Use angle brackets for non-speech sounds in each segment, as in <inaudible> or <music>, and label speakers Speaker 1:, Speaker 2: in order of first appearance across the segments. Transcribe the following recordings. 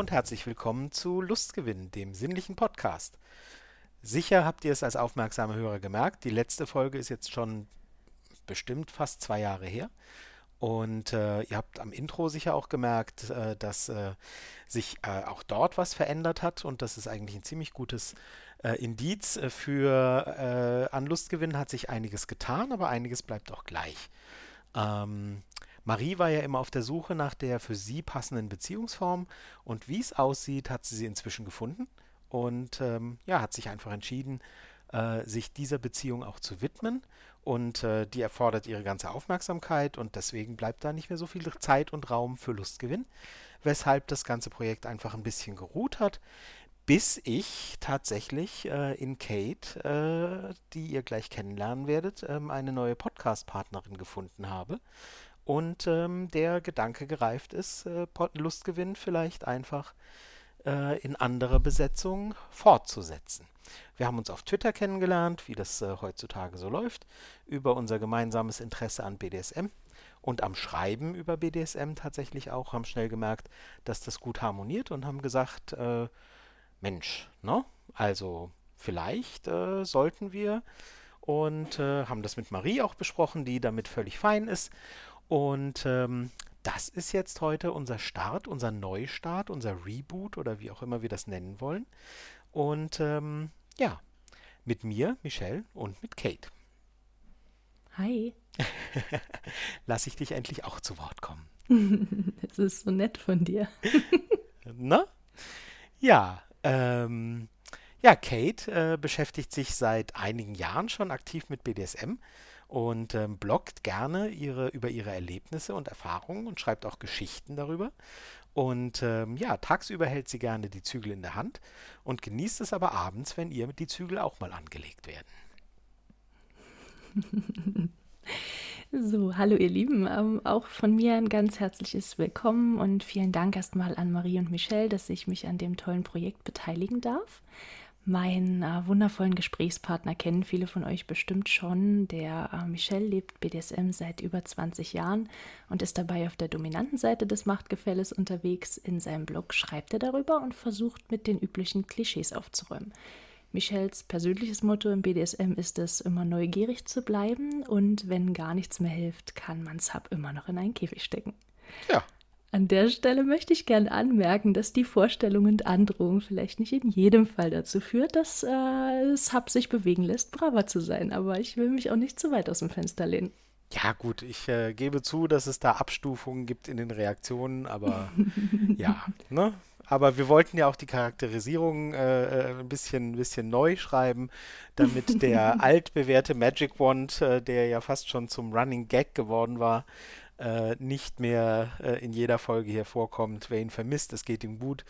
Speaker 1: Und herzlich willkommen zu Lustgewinn, dem sinnlichen Podcast. Sicher habt ihr es als aufmerksame Hörer gemerkt, die letzte Folge ist jetzt schon bestimmt fast zwei Jahre her. Und äh, ihr habt am Intro sicher auch gemerkt, äh, dass äh, sich äh, auch dort was verändert hat und das ist eigentlich ein ziemlich gutes äh, Indiz äh, für an Lustgewinn hat sich einiges getan, aber einiges bleibt auch gleich. Ähm, Marie war ja immer auf der Suche nach der für sie passenden Beziehungsform und wie es aussieht, hat sie sie inzwischen gefunden und ähm, ja, hat sich einfach entschieden, sich dieser Beziehung auch zu widmen und äh, die erfordert ihre ganze Aufmerksamkeit und deswegen bleibt da nicht mehr so viel Zeit und Raum für Lustgewinn, weshalb das ganze Projekt einfach ein bisschen geruht hat, bis ich tatsächlich äh, in Kate, äh, die ihr gleich kennenlernen werdet, ähm, eine neue Podcast-Partnerin gefunden habe und ähm, der Gedanke gereift ist, äh, Lustgewinn vielleicht einfach äh, in anderer Besetzung fortzusetzen. Wir haben uns auf Twitter kennengelernt, wie das äh, heutzutage so läuft, über unser gemeinsames Interesse an BDSM und am Schreiben über BDSM tatsächlich auch, haben schnell gemerkt, dass das gut harmoniert und haben gesagt, äh, Mensch, ne? Also vielleicht äh, sollten wir und äh, haben das mit Marie auch besprochen, die damit völlig fein ist. Und ähm, das ist jetzt heute unser Start, unser Neustart, unser Reboot oder wie auch immer wir das nennen wollen. Und ähm, ja, mit mir, Michelle und mit Kate.
Speaker 2: Hi. <laughs>
Speaker 1: Lass ich dich endlich auch zu Wort kommen. <laughs>
Speaker 2: Das ist so nett von dir. <laughs>
Speaker 1: Na? Ja, ähm, ja, Kate äh, beschäftigt sich seit einigen Jahren schon aktiv mit BDSM und ähm, bloggt gerne ihre, über ihre Erlebnisse und Erfahrungen und schreibt auch Geschichten darüber. Und ähm, ja, tagsüber hält sie gerne die Zügel in der Hand und genießt es aber abends, wenn ihr die Zügel auch mal angelegt werden. <laughs>
Speaker 2: So, hallo ihr Lieben, ähm, auch von mir ein ganz herzliches Willkommen und vielen Dank erstmal an Marie und Michelle, dass ich mich an dem tollen Projekt beteiligen darf. Meinen äh, wundervollen Gesprächspartner kennen viele von euch bestimmt schon. Der äh, Michel lebt BDSM seit über 20 Jahren und ist dabei auf der dominanten Seite des Machtgefälles unterwegs. In seinem Blog schreibt er darüber und versucht mit den üblichen Klischees aufzuräumen. Michels persönliches Motto im BDSM ist es, immer neugierig zu bleiben und wenn gar nichts mehr hilft, kann man Sub immer noch in einen Käfig stecken.
Speaker 1: Ja,
Speaker 2: an der Stelle möchte ich gerne anmerken, dass die Vorstellung und Androhung vielleicht nicht in jedem Fall dazu führt, dass äh, Sub sich bewegen lässt, braver zu sein. Aber ich will mich auch nicht zu weit aus dem Fenster lehnen.
Speaker 1: Ja, gut, ich äh, gebe zu, dass es da Abstufungen gibt in den Reaktionen, aber <laughs> ja, ne? Aber wir wollten ja auch die Charakterisierung äh, äh ein bisschen, bisschen neu schreiben, damit der <laughs> altbewährte Magic Wand, äh, der ja fast schon zum Running Gag geworden war, äh, nicht mehr äh, in jeder Folge hier vorkommt. Wer ihn vermisst, es geht ihm gut,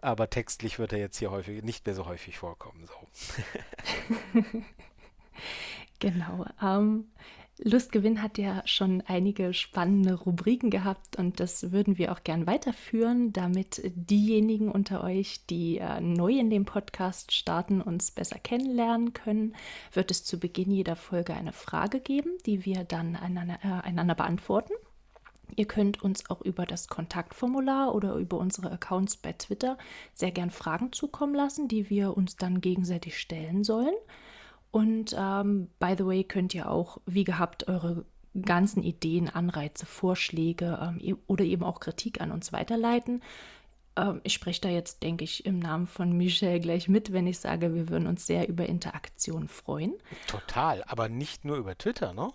Speaker 1: aber textlich wird er jetzt hier häufig nicht mehr so häufig vorkommen. So. <laughs>
Speaker 2: genau. Ähm, Lustgewinn hat ja schon einige spannende Rubriken gehabt und das würden wir auch gern weiterführen, damit diejenigen unter euch, die äh, neu in dem Podcast starten, uns besser kennenlernen können, wird es zu Beginn jeder Folge eine Frage geben, die wir dann einander, äh, einander beantworten. Ihr könnt uns auch über das Kontaktformular oder über unsere Accounts bei Twitter sehr gern Fragen zukommen lassen, die wir uns dann gegenseitig stellen sollen. Und ähm, by the way könnt ihr auch, wie gehabt, eure ganzen Ideen, Anreize, Vorschläge ähm, e-, oder eben auch Kritik an uns weiterleiten. Ähm, ich spreche da jetzt, denke ich, im Namen von Michelle gleich mit, wenn ich sage, wir würden uns sehr über Interaktion freuen.
Speaker 1: Total, aber nicht nur über Twitter, ne?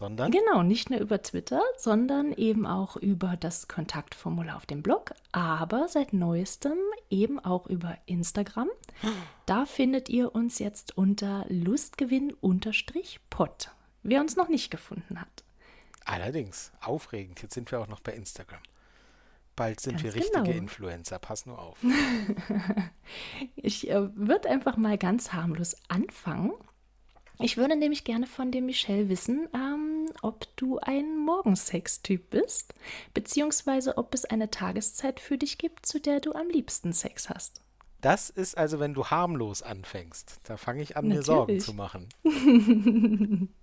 Speaker 1: Sondern?
Speaker 2: Genau, nicht nur über Twitter, sondern eben auch über das Kontaktformular auf dem Blog, aber seit neuestem eben auch über Instagram. Da findet ihr uns jetzt unter Lustgewinn-Pod, wer uns noch nicht gefunden hat.
Speaker 1: Allerdings, aufregend, jetzt sind wir auch noch bei Instagram. Bald sind Ganz wir richtige genau. Influencer, pass nur auf. <laughs>
Speaker 2: ich äh, würde einfach mal ganz harmlos anfangen ich würde nämlich gerne von dem Michelle wissen, ähm, ob du ein Morgensex-Typ bist, beziehungsweise ob es eine Tageszeit für dich gibt, zu der du am liebsten Sex hast.
Speaker 1: Das ist also, wenn du harmlos anfängst. Da fange ich an, Natürlich. mir Sorgen zu machen. <laughs>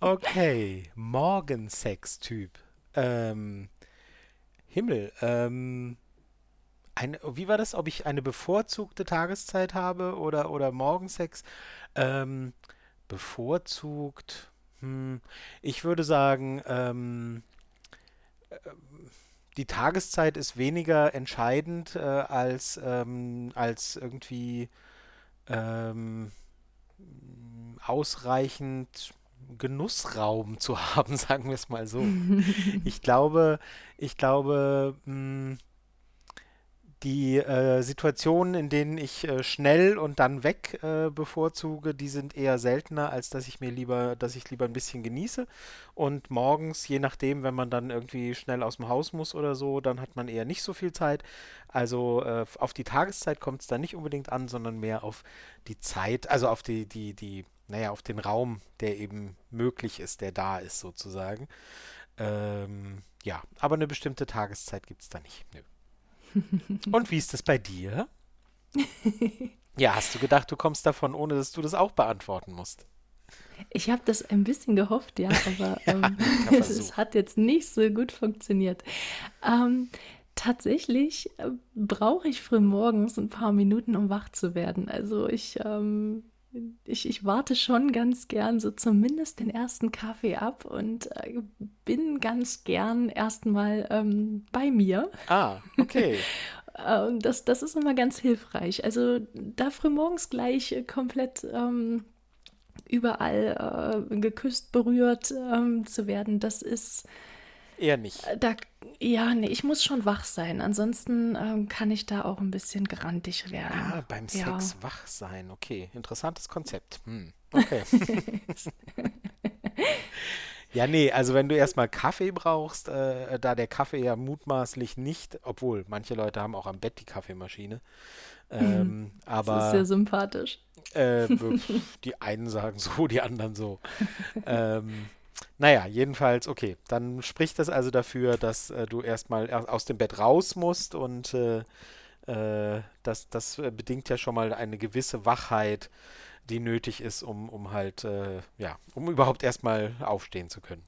Speaker 1: okay, Morgensex-Typ. Ähm, Himmel, ähm, eine, wie war das, ob ich eine bevorzugte Tageszeit habe oder, oder Morgensex? Ähm, bevorzugt, hm, ich würde sagen, ähm, äh, die Tageszeit ist weniger entscheidend äh, als, ähm, als irgendwie ähm, ausreichend Genussraum zu <laughs> haben, sagen wir es mal so. ich glaube, ich glaube, mh, hm, die äh, Situationen, in denen ich äh, schnell und dann weg äh, bevorzuge, die sind eher seltener, als dass ich mir lieber, dass ich lieber ein bisschen genieße. Und morgens, je nachdem, wenn man dann irgendwie schnell aus dem Haus muss oder so, dann hat man eher nicht so viel Zeit. Also äh, auf die Tageszeit kommt es da nicht unbedingt an, sondern mehr auf die Zeit, also auf die, die, die, naja, auf den Raum, der eben möglich ist, der da ist sozusagen. Ähm, ja, aber eine bestimmte Tageszeit gibt es da nicht. Nö. Und wie ist das bei dir? <laughs> ja, hast du gedacht, du kommst davon, ohne dass du das auch beantworten musst?
Speaker 2: Ich habe das ein bisschen gehofft, ja, aber <laughs> ja, ähm, <laughs> es, es, hat jetzt nicht so gut funktioniert. Ähm, tatsächlich äh, brauche ich früh morgens ein paar Minuten, um wach zu werden. Also ich, ähm, ich, ich warte schon ganz gern so zumindest den ersten Kaffee ab und äh, bin ganz gern erstmal ähm, bei mir.
Speaker 1: Ah, okay. <laughs>
Speaker 2: Ähm, das, das ist immer ganz hilfreich. Also da frühmorgens gleich äh, komplett ähm, überall äh, geküsst, berührt ähm, zu werden, das ist
Speaker 1: Eher nicht.
Speaker 2: Äh, da, ja, nee, ich muss schon wach sein. Ansonsten ähm, kann ich da auch ein bisschen grantig werden.
Speaker 1: Ah, beim Sex ja. wach sein. Okay, interessantes Konzept. Hm. <laughs> Okay. ja, nee, also wenn du erstmal Kaffee brauchst, äh, da der Kaffee ja mutmaßlich nicht, obwohl manche Leute haben auch am Bett die Kaffeemaschine. Ähm, aber, <laughs>
Speaker 2: das ist sehr sympathisch.
Speaker 1: Äh, <laughs> die einen sagen so, die anderen so. ähm, naja, jedenfalls, okay. Dann spricht das also dafür, dass äh, du erstmal aus dem Bett raus musst und äh, äh, das, das bedingt ja schon mal eine gewisse Wachheit, die nötig ist, um, um halt, äh, ja, um überhaupt erstmal aufstehen zu können.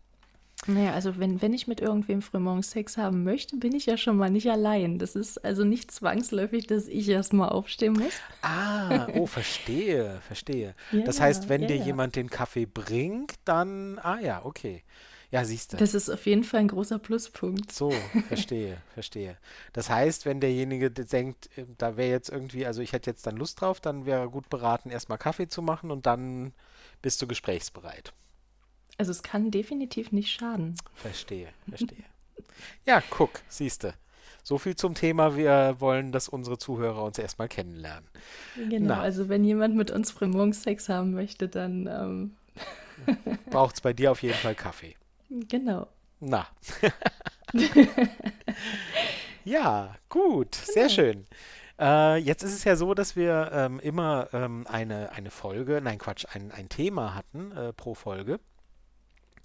Speaker 2: Naja, also wenn, wenn ich mit irgendwem frühmorgens Sex haben möchte, bin ich ja schon mal nicht allein. Das ist also nicht zwangsläufig, dass ich erstmal aufstehen muss.
Speaker 1: Ah, oh, <laughs> verstehe, verstehe. Ja, das heißt, wenn ja, dir ja. jemand den Kaffee bringt, dann, ah ja, okay. Ja, siehst du.
Speaker 2: Das ist auf jeden Fall ein großer Pluspunkt.
Speaker 1: So, verstehe, <laughs> verstehe. Das heißt, wenn derjenige denkt, äh, da wäre jetzt irgendwie, also ich hätte jetzt dann Lust drauf, dann wäre gut beraten, erstmal Kaffee zu machen und dann bist du gesprächsbereit.
Speaker 2: Also es kann definitiv nicht schaden.
Speaker 1: Verstehe, verstehe. ja, guck, siehst du. So viel zum Thema, wir wollen, dass unsere Zuhörer uns erstmal kennenlernen.
Speaker 2: Genau, Na. also wenn jemand mit uns frühmorgens Sex haben möchte, dann ähm <laughs>
Speaker 1: braucht es bei dir auf jeden Fall Kaffee.
Speaker 2: Genau.
Speaker 1: Na. <laughs> ja, gut, genau. sehr schön. Äh, jetzt ist es ja so, dass wir ähm, immer ähm, eine, eine Folge, nein Quatsch, ein, ein Thema hatten äh, pro Folge.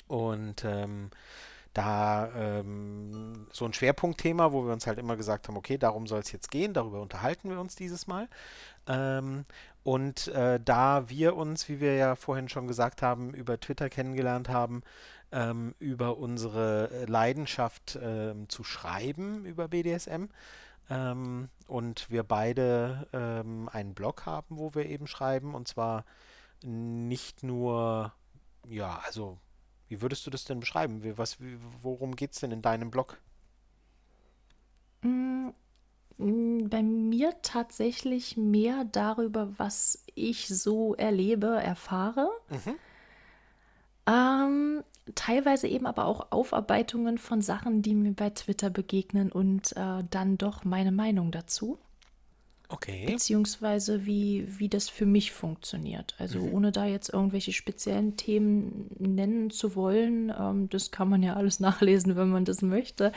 Speaker 1: Und ähm, da ähm, so ein Schwerpunktthema, wo wir uns halt immer gesagt haben, okay, darum soll es jetzt gehen, darüber unterhalten wir uns dieses Mal. Ähm, und äh, da wir uns, wie wir ja vorhin schon gesagt haben, über Twitter kennengelernt haben, ähm, über unsere Leidenschaft ähm, zu schreiben über BDSM, ähm, und wir beide ähm, einen Blog haben, wo wir eben schreiben, und zwar nicht nur, ja, also wie würdest du das denn beschreiben? Wie, was, wie, worum geht es denn in deinem Blog?
Speaker 2: Mm, mm, bei mir tatsächlich mehr darüber, was ich so erlebe, erfahre. Mhm. Ähm, teilweise eben aber auch Aufarbeitungen von Sachen, die mir bei Twitter begegnen und äh, dann doch meine Meinung dazu.
Speaker 1: Okay.
Speaker 2: Beziehungsweise wie, wie das für mich funktioniert. Also mhm. ohne da jetzt irgendwelche speziellen Themen nennen zu wollen, ähm, das kann man ja alles <laughs> nachlesen, wenn man das möchte.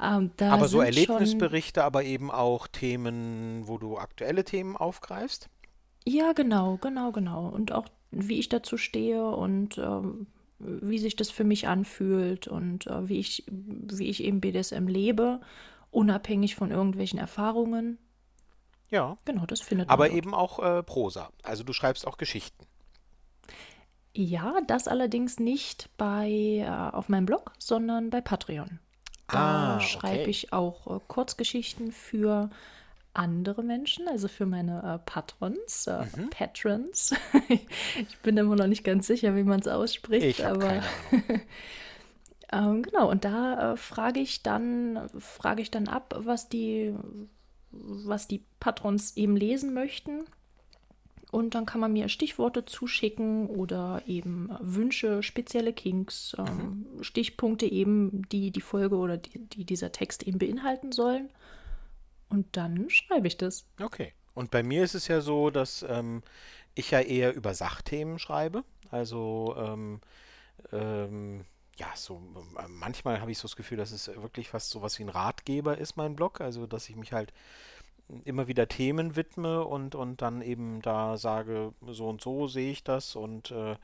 Speaker 1: Ähm, da aber so Erlebnisberichte, schon... aber eben auch Themen, wo du aktuelle Themen aufgreifst?
Speaker 2: Ja, genau, genau, genau. Und auch wie ich dazu stehe und ähm, wie sich das für mich anfühlt und äh, wie, ich, wie ich eben BDSM lebe, unabhängig von irgendwelchen Erfahrungen.
Speaker 1: Ja.
Speaker 2: Genau, das findet
Speaker 1: man. Aber eben auch äh, Prosa. Also du schreibst auch Geschichten.
Speaker 2: Ja, das allerdings nicht bei äh, auf meinem Blog, sondern bei Patreon. Da ah, schreibe okay. ich auch äh, Kurzgeschichten für andere Menschen, also für meine äh, Patrons, äh, mhm. Patrons. <laughs> ich bin immer noch nicht ganz sicher, wie man es ausspricht,
Speaker 1: ich aber <laughs>
Speaker 2: ähm, genau. Und da äh, frage ich dann frage ich dann ab, was die was die Patrons eben lesen möchten. Und dann kann man mir Stichworte zuschicken oder eben Wünsche, spezielle Kinks, ähm, mhm. Stichpunkte eben, die die Folge oder die, die dieser Text eben beinhalten sollen. Und dann schreibe ich das.
Speaker 1: Okay. Und bei mir ist es ja so, dass ähm, ich ja eher über Sachthemen schreibe. Also ähm, ähm, ja, so äh, manchmal habe ich so das Gefühl, dass es wirklich fast so was wie ein Ratgeber ist, mein Blog. Also dass ich mich halt immer wieder Themen widme und, und dann eben da sage, so und so sehe ich das und äh,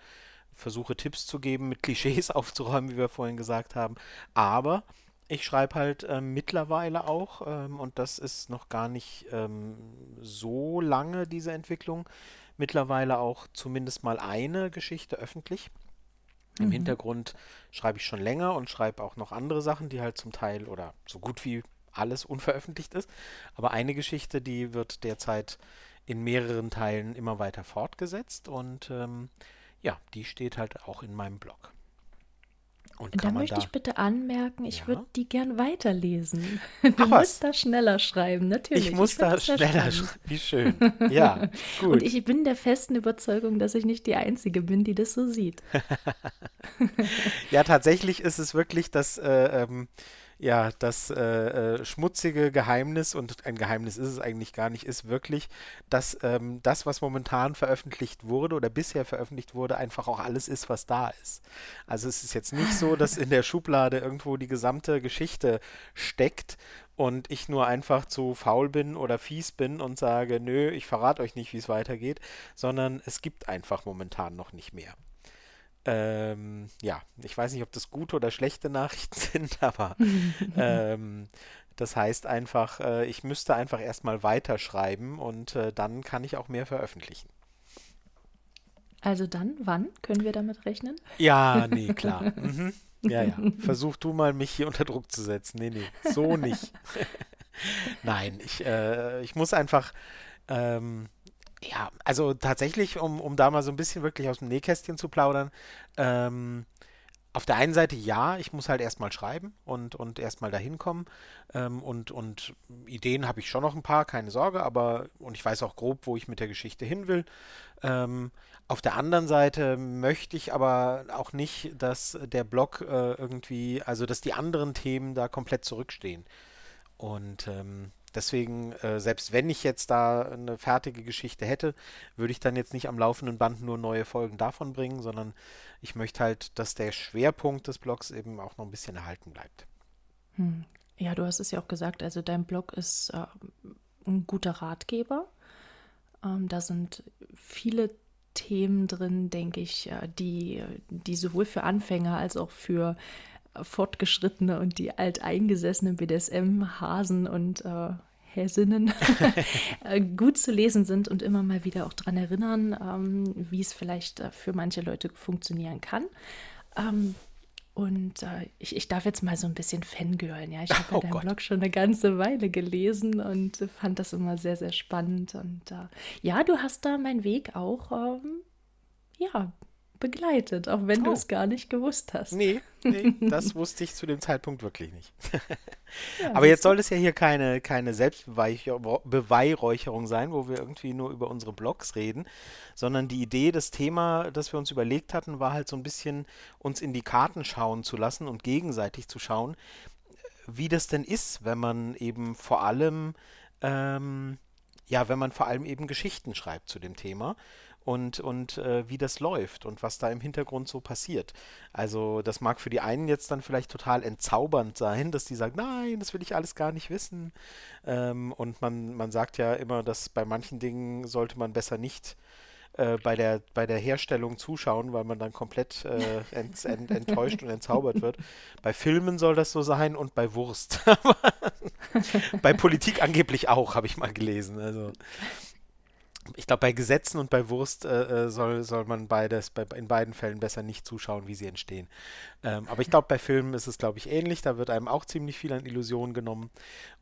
Speaker 1: versuche Tipps zu geben, mit Klischees <laughs> aufzuräumen, wie wir vorhin gesagt haben. Aber ich schreibe halt äh, mittlerweile auch, ähm, und das ist noch gar nicht ähm, so lange, diese Entwicklung, mittlerweile auch zumindest mal eine Geschichte öffentlich. Im mhm. Hintergrund schreibe ich schon länger und schreibe auch noch andere Sachen, die halt zum Teil oder so gut wie alles unveröffentlicht ist. Aber eine Geschichte, die wird derzeit in mehreren Teilen immer weiter fortgesetzt und ähm, ja, die steht halt auch in meinem Blog.
Speaker 2: Und da möchte da, ich bitte anmerken, ich ja? würde die gern weiterlesen. <laughs> Du Ach, musst da schneller schreiben, natürlich.
Speaker 1: Ich muss ich da schneller schreiben. Wie schön. <laughs> Ja,
Speaker 2: gut. Und ich bin der festen Überzeugung, dass ich nicht die Einzige bin, die das so sieht. <laughs>
Speaker 1: ja, tatsächlich ist es wirklich das. Äh, ähm, ja, das äh, äh, schmutzige Geheimnis, und ein Geheimnis ist es eigentlich gar nicht, ist wirklich, dass ähm, das, was momentan veröffentlicht wurde oder bisher veröffentlicht wurde, einfach auch alles ist, was da ist. Also es ist jetzt nicht so, dass in der Schublade irgendwo die gesamte Geschichte steckt und ich nur einfach zu faul bin oder fies bin und sage, nö, ich verrate euch nicht, wie es weitergeht, sondern es gibt einfach momentan noch nicht mehr. Ähm, ja, ich weiß nicht, ob das gute oder schlechte Nachrichten <laughs> sind, aber <laughs> ähm, das heißt einfach, äh, ich müsste einfach erstmal weiterschreiben und äh, dann kann ich auch mehr veröffentlichen.
Speaker 2: Also dann, wann können wir damit rechnen?
Speaker 1: Ja, <laughs> nee, klar. Mhm. Ja, ja. Versuch du mal, mich hier unter Druck zu setzen. Nee, nee, so nicht. Nein, ich, äh, ich muss einfach ähm, ja, also tatsächlich, um, um da mal so ein bisschen wirklich aus dem Nähkästchen zu plaudern, ähm, auf der einen Seite ja, ich muss halt erstmal schreiben und, und erstmal dahin kommen. Ähm, und, und Ideen habe ich schon noch ein paar, keine Sorge, aber und ich weiß auch grob, wo ich mit der Geschichte hin will. Ähm, auf der anderen Seite möchte ich aber auch nicht, dass der Blog äh, irgendwie, also dass die anderen Themen da komplett zurückstehen. Und ähm, Deswegen, äh, selbst wenn ich jetzt da eine fertige Geschichte hätte, würde ich dann jetzt nicht am laufenden Band nur neue Folgen davon bringen, sondern ich möchte halt, dass der Schwerpunkt des Blogs eben auch noch ein bisschen erhalten bleibt.
Speaker 2: Hm. Ja, du hast es ja auch gesagt, also dein Blog ist äh, ein guter Ratgeber. Ähm, da sind viele Themen drin, denke ich, äh, die, die sowohl für Anfänger als auch für Fortgeschrittene und die alteingesessenen BDSM-Hasen und äh, Häsinnen <laughs> äh, gut zu lesen sind und immer mal wieder auch daran erinnern, ähm, wie es vielleicht äh, für manche Leute funktionieren kann. Ähm, und äh, ich, ich, darf jetzt mal so ein bisschen fangirlen. Ja, ich habe <laughs> oh deinen Gott. Blog schon eine ganze Weile gelesen und fand das immer sehr, sehr spannend. Und äh, ja, du hast da meinen Weg auch ähm, ja, begleitet, auch wenn oh. du es gar nicht gewusst hast.
Speaker 1: Nee, nee <laughs> das wusste ich zu dem Zeitpunkt wirklich nicht. <laughs> ja, Aber jetzt soll es ja hier keine, keine Selbstbeweihräucherung sein, wo wir irgendwie nur über unsere Blogs reden, sondern die Idee, das Thema, das wir uns überlegt hatten, war halt so ein bisschen uns in die Karten schauen zu lassen und gegenseitig zu schauen, wie das denn ist, wenn man eben vor allem ähm, ja, wenn man vor allem eben Geschichten schreibt zu dem Thema und, und äh, wie das läuft und was da im Hintergrund so passiert. Also das mag für die einen jetzt dann vielleicht total entzaubernd sein, dass die sagen, nein, das will ich alles gar nicht wissen. Ähm, und man, man sagt ja immer, dass bei manchen Dingen sollte man besser nicht äh, bei, der, bei der Herstellung zuschauen, weil man dann komplett äh, <laughs> ent, ent, enttäuscht und entzaubert wird. Bei Filmen soll das so sein und bei Wurst. <laughs> <laughs> bei Politik angeblich auch, habe ich mal gelesen. Also ich glaube, bei Gesetzen und bei Wurst äh, äh, soll, soll man beides, bei, in beiden Fällen besser nicht zuschauen, wie sie entstehen. Ähm, aber ich glaube, bei Filmen ist es, glaube ich, ähnlich. Da wird einem auch ziemlich viel an Illusionen genommen.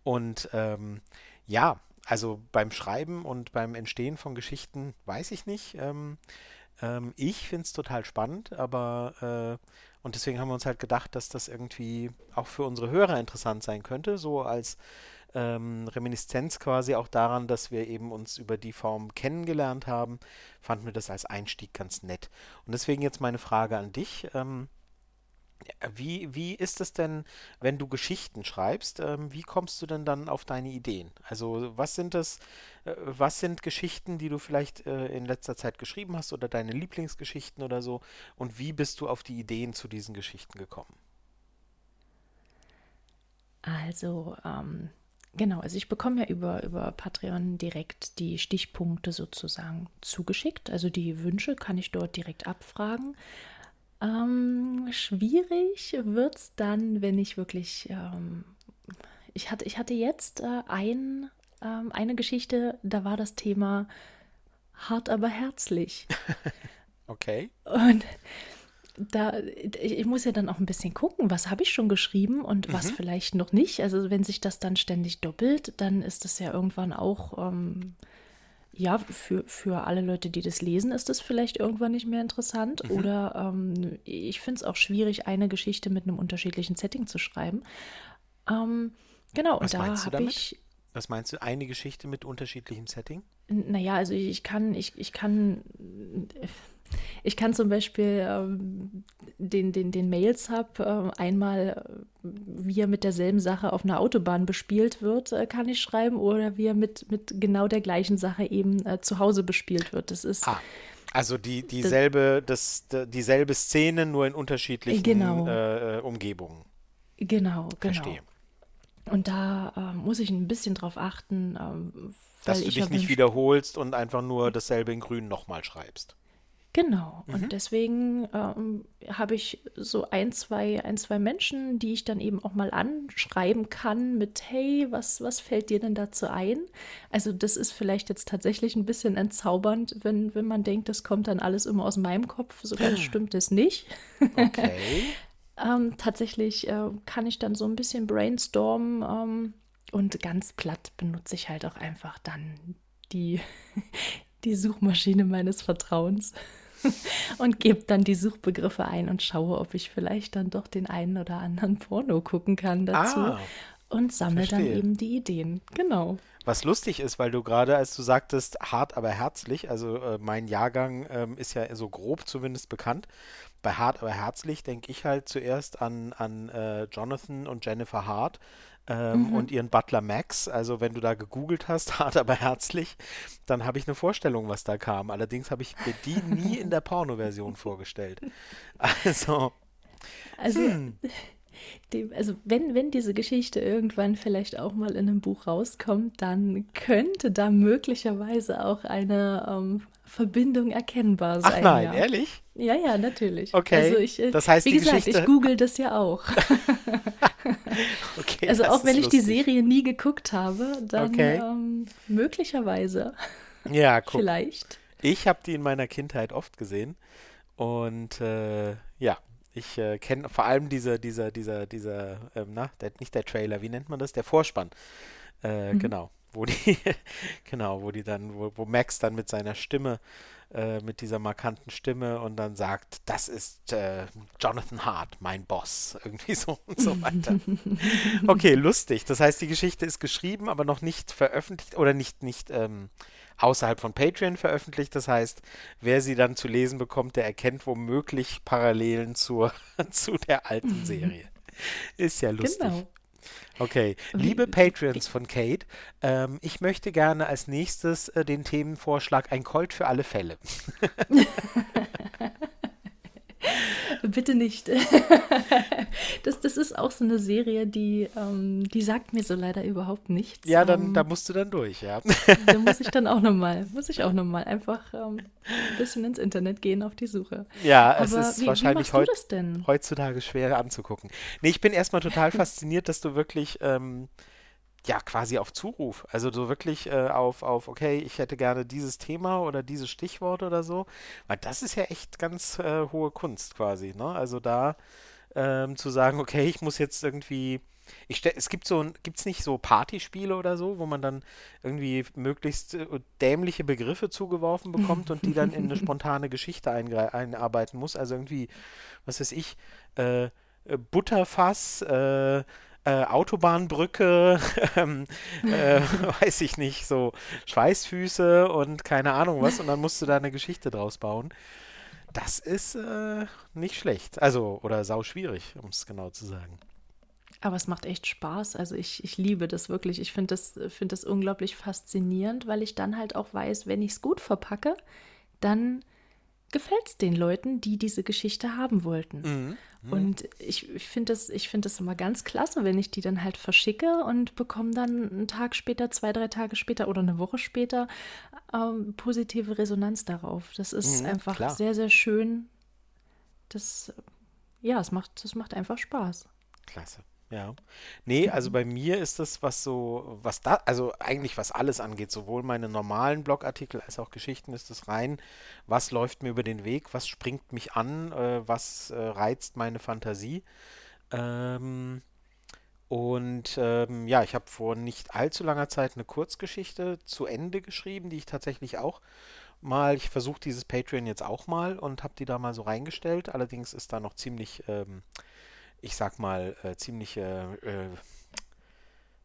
Speaker 1: Und ähm, ja, also beim Schreiben und beim Entstehen von Geschichten weiß ich nicht. Ähm, ähm, ich finde es total spannend, aber äh, und deswegen haben wir uns halt gedacht, dass das irgendwie auch für unsere Hörer interessant sein könnte, so als ähm, Reminiszenz quasi auch daran, dass wir eben uns über die Form kennengelernt haben, fanden wir das als Einstieg ganz nett. Und deswegen jetzt meine Frage an dich. Ähm, wie, wie ist es denn, wenn du Geschichten schreibst? Ähm, wie kommst du denn dann auf deine Ideen? Also was sind das, äh, was sind Geschichten, die du vielleicht äh, in letzter Zeit geschrieben hast oder deine Lieblingsgeschichten oder so? Und wie bist du auf die Ideen zu diesen Geschichten gekommen?
Speaker 2: Also, ähm, genau, also ich bekomme ja über, über Patreon direkt die Stichpunkte sozusagen zugeschickt. Also die Wünsche kann ich dort direkt abfragen. Ähm, schwierig wird es dann, wenn ich wirklich. Ähm, ich, hatte, ich hatte jetzt äh, ein, ähm, eine Geschichte, da war das Thema hart, aber herzlich. <laughs>
Speaker 1: okay.
Speaker 2: Und da, ich, muss ja dann auch ein bisschen gucken, was habe ich schon geschrieben und was mhm. vielleicht noch nicht. Also wenn sich das dann ständig doppelt, dann ist das ja irgendwann auch ähm, ja, für, für alle Leute, die das lesen, ist das vielleicht irgendwann nicht mehr interessant. Mhm. Oder ähm, ich finde es auch schwierig, eine Geschichte mit einem unterschiedlichen Setting zu schreiben. Ähm, genau,
Speaker 1: Was
Speaker 2: und
Speaker 1: da habe ich. Was meinst du, eine Geschichte mit unterschiedlichem Setting?
Speaker 2: Naja, also ich kann, ich, ich kann ich kann zum Beispiel ähm, den, den, den Mails-Hub äh, einmal, wie er mit derselben Sache auf einer Autobahn bespielt wird, äh, kann ich schreiben, oder wie er mit, mit genau der gleichen Sache eben äh, zu Hause bespielt wird. Das ist.
Speaker 1: Ah. Also die, dieselbe, das, dieselbe Szene, nur in unterschiedlichen genau. Äh, äh, Umgebungen.
Speaker 2: Genau, genau. Verstehe. Und da muss ich ein bisschen drauf achten. Ähm,
Speaker 1: Dass du dich nicht wiederholst und einfach nur dasselbe in Grün nochmal schreibst.
Speaker 2: Genau. Mhm. Und deswegen ähm, habe ich so ein zwei, ein, zwei Menschen, die ich dann eben auch mal anschreiben kann mit, hey, was, was fällt dir denn dazu ein? Also das ist vielleicht jetzt tatsächlich ein bisschen entzaubernd, wenn, wenn man denkt, das kommt dann alles immer aus meinem Kopf. So ganz stimmt es nicht. Okay. <laughs> ähm, tatsächlich äh, kann ich dann so ein bisschen brainstormen ähm, und ganz platt benutze ich halt auch einfach dann die, die Suchmaschine meines Vertrauens. <laughs> und gebe dann die Suchbegriffe ein und schaue, ob ich vielleicht dann doch den einen oder anderen Porno gucken kann dazu. Ah, und sammle dann eben die Ideen. Genau.
Speaker 1: Was lustig ist, weil du gerade, als du sagtest, hart aber herzlich, also äh, mein Jahrgang ähm, ist ja so grob zumindest bekannt. Bei hart aber herzlich denke ich halt zuerst an, an äh, Jonathan und Jennifer Hart, ähm, mhm. und ihren Butler Max. Also wenn du da gegoogelt hast, <laughs> hart aber herzlich, dann habe ich eine Vorstellung, was da kam. Allerdings habe ich mir die nie in der Porno-Version vorgestellt. <laughs> Also.
Speaker 2: Also. Hm. <laughs> Die, also wenn, wenn diese Geschichte irgendwann vielleicht auch mal in einem Buch rauskommt, dann könnte da möglicherweise auch eine ähm, Verbindung erkennbar sein. Ach
Speaker 1: nein,
Speaker 2: ja.
Speaker 1: ehrlich?
Speaker 2: Ja, ja, natürlich.
Speaker 1: Okay. Also
Speaker 2: ich,
Speaker 1: äh, das heißt,
Speaker 2: wie gesagt, Geschichte... ich google das ja auch. <laughs> okay, also auch wenn ich lustig. die Serie nie geguckt habe, dann okay. ähm, möglicherweise.
Speaker 1: Ja, <laughs> guck.
Speaker 2: Vielleicht.
Speaker 1: Ich habe die in meiner Kindheit oft gesehen und äh, ja, ich äh, kenne vor allem diese, dieser, dieser, dieser, ähm, na, der, nicht der Trailer, wie nennt man das? Der Vorspann. Äh, mhm. Genau wo die, <laughs> genau, wo die dann, wo, wo Max dann mit seiner Stimme, äh, mit dieser markanten Stimme und dann sagt, das ist äh, Jonathan Hart, mein Boss, <laughs> irgendwie so und so weiter. <laughs> okay, lustig. Das heißt, die Geschichte ist geschrieben, aber noch nicht veröffentlicht oder nicht, nicht ähm, außerhalb von Patreon veröffentlicht. Das heißt, wer sie dann zu lesen bekommt, der erkennt womöglich Parallelen zur, <laughs> zu der alten Serie. Ist ja lustig. Genau. Okay, liebe Patreons von Kate, ähm, ich möchte gerne als nächstes äh, den Themenvorschlag ein Colt für alle Fälle. <laughs> <laughs>
Speaker 2: Bitte nicht. <laughs> das, das ist auch so eine Serie, die, ähm, die sagt mir so leider überhaupt nichts.
Speaker 1: Ja, dann ähm, da musst du dann durch, ja.
Speaker 2: da muss ich dann <laughs> auch nochmal, muss ich auch nochmal einfach ähm, ein bisschen ins Internet gehen auf die Suche.
Speaker 1: Ja, Aber es ist wie, wahrscheinlich wie heut, heutzutage schwer anzugucken. Nee, ich bin erstmal total <laughs> fasziniert, dass du wirklich ähm, ja, quasi auf Zuruf. Also so wirklich äh, auf, auf, okay, ich hätte gerne dieses Thema oder dieses Stichwort oder so. Weil das ist ja echt ganz äh, hohe Kunst quasi, ne? Also da ähm, zu sagen, okay, ich muss jetzt irgendwie Ich stell, es gibt so gibt's nicht so Partyspiele oder so, wo man dann irgendwie möglichst äh, dämliche Begriffe zugeworfen bekommt und die dann in eine <laughs> spontane Geschichte einarbeiten muss. Also irgendwie, was weiß ich, äh, äh Butterfass, äh, äh, Autobahnbrücke, <laughs> ähm, äh, <laughs> weiß ich nicht, so Schweißfüße und keine Ahnung was und dann musst du da eine Geschichte draus bauen. Das ist äh, nicht schlecht. Also, oder sau schwierig, um es genau zu sagen.
Speaker 2: Aber es macht echt Spaß. Also ich, ich liebe das wirklich. Ich finde das, find das unglaublich faszinierend, weil ich dann halt auch weiß, wenn ich es gut verpacke, dann gefällt es den Leuten, die diese Geschichte haben wollten. Mhm. Mhm. Und ich, ich finde das, find das immer ganz klasse, wenn ich die dann halt verschicke und bekomme dann einen Tag später, zwei, drei Tage später oder eine Woche später ähm, positive Resonanz darauf. Das ist mhm, einfach klar. sehr, sehr schön. Das, ja, es macht, es macht einfach Spaß.
Speaker 1: Klasse. Ja. Nee, also bei mir ist das, was so, was da, also eigentlich was alles angeht, sowohl meine normalen Blogartikel als auch Geschichten, ist das rein, was läuft mir über den Weg, was springt mich an, äh, was äh, reizt meine Fantasie. Ähm, und ähm, ja, ich habe vor nicht allzu langer Zeit eine Kurzgeschichte zu Ende geschrieben, die ich tatsächlich auch mal, ich versuche dieses Patreon jetzt auch mal und habe die da mal so reingestellt. Allerdings ist da noch ziemlich ähm, ich sag mal, äh, ziemliche, äh,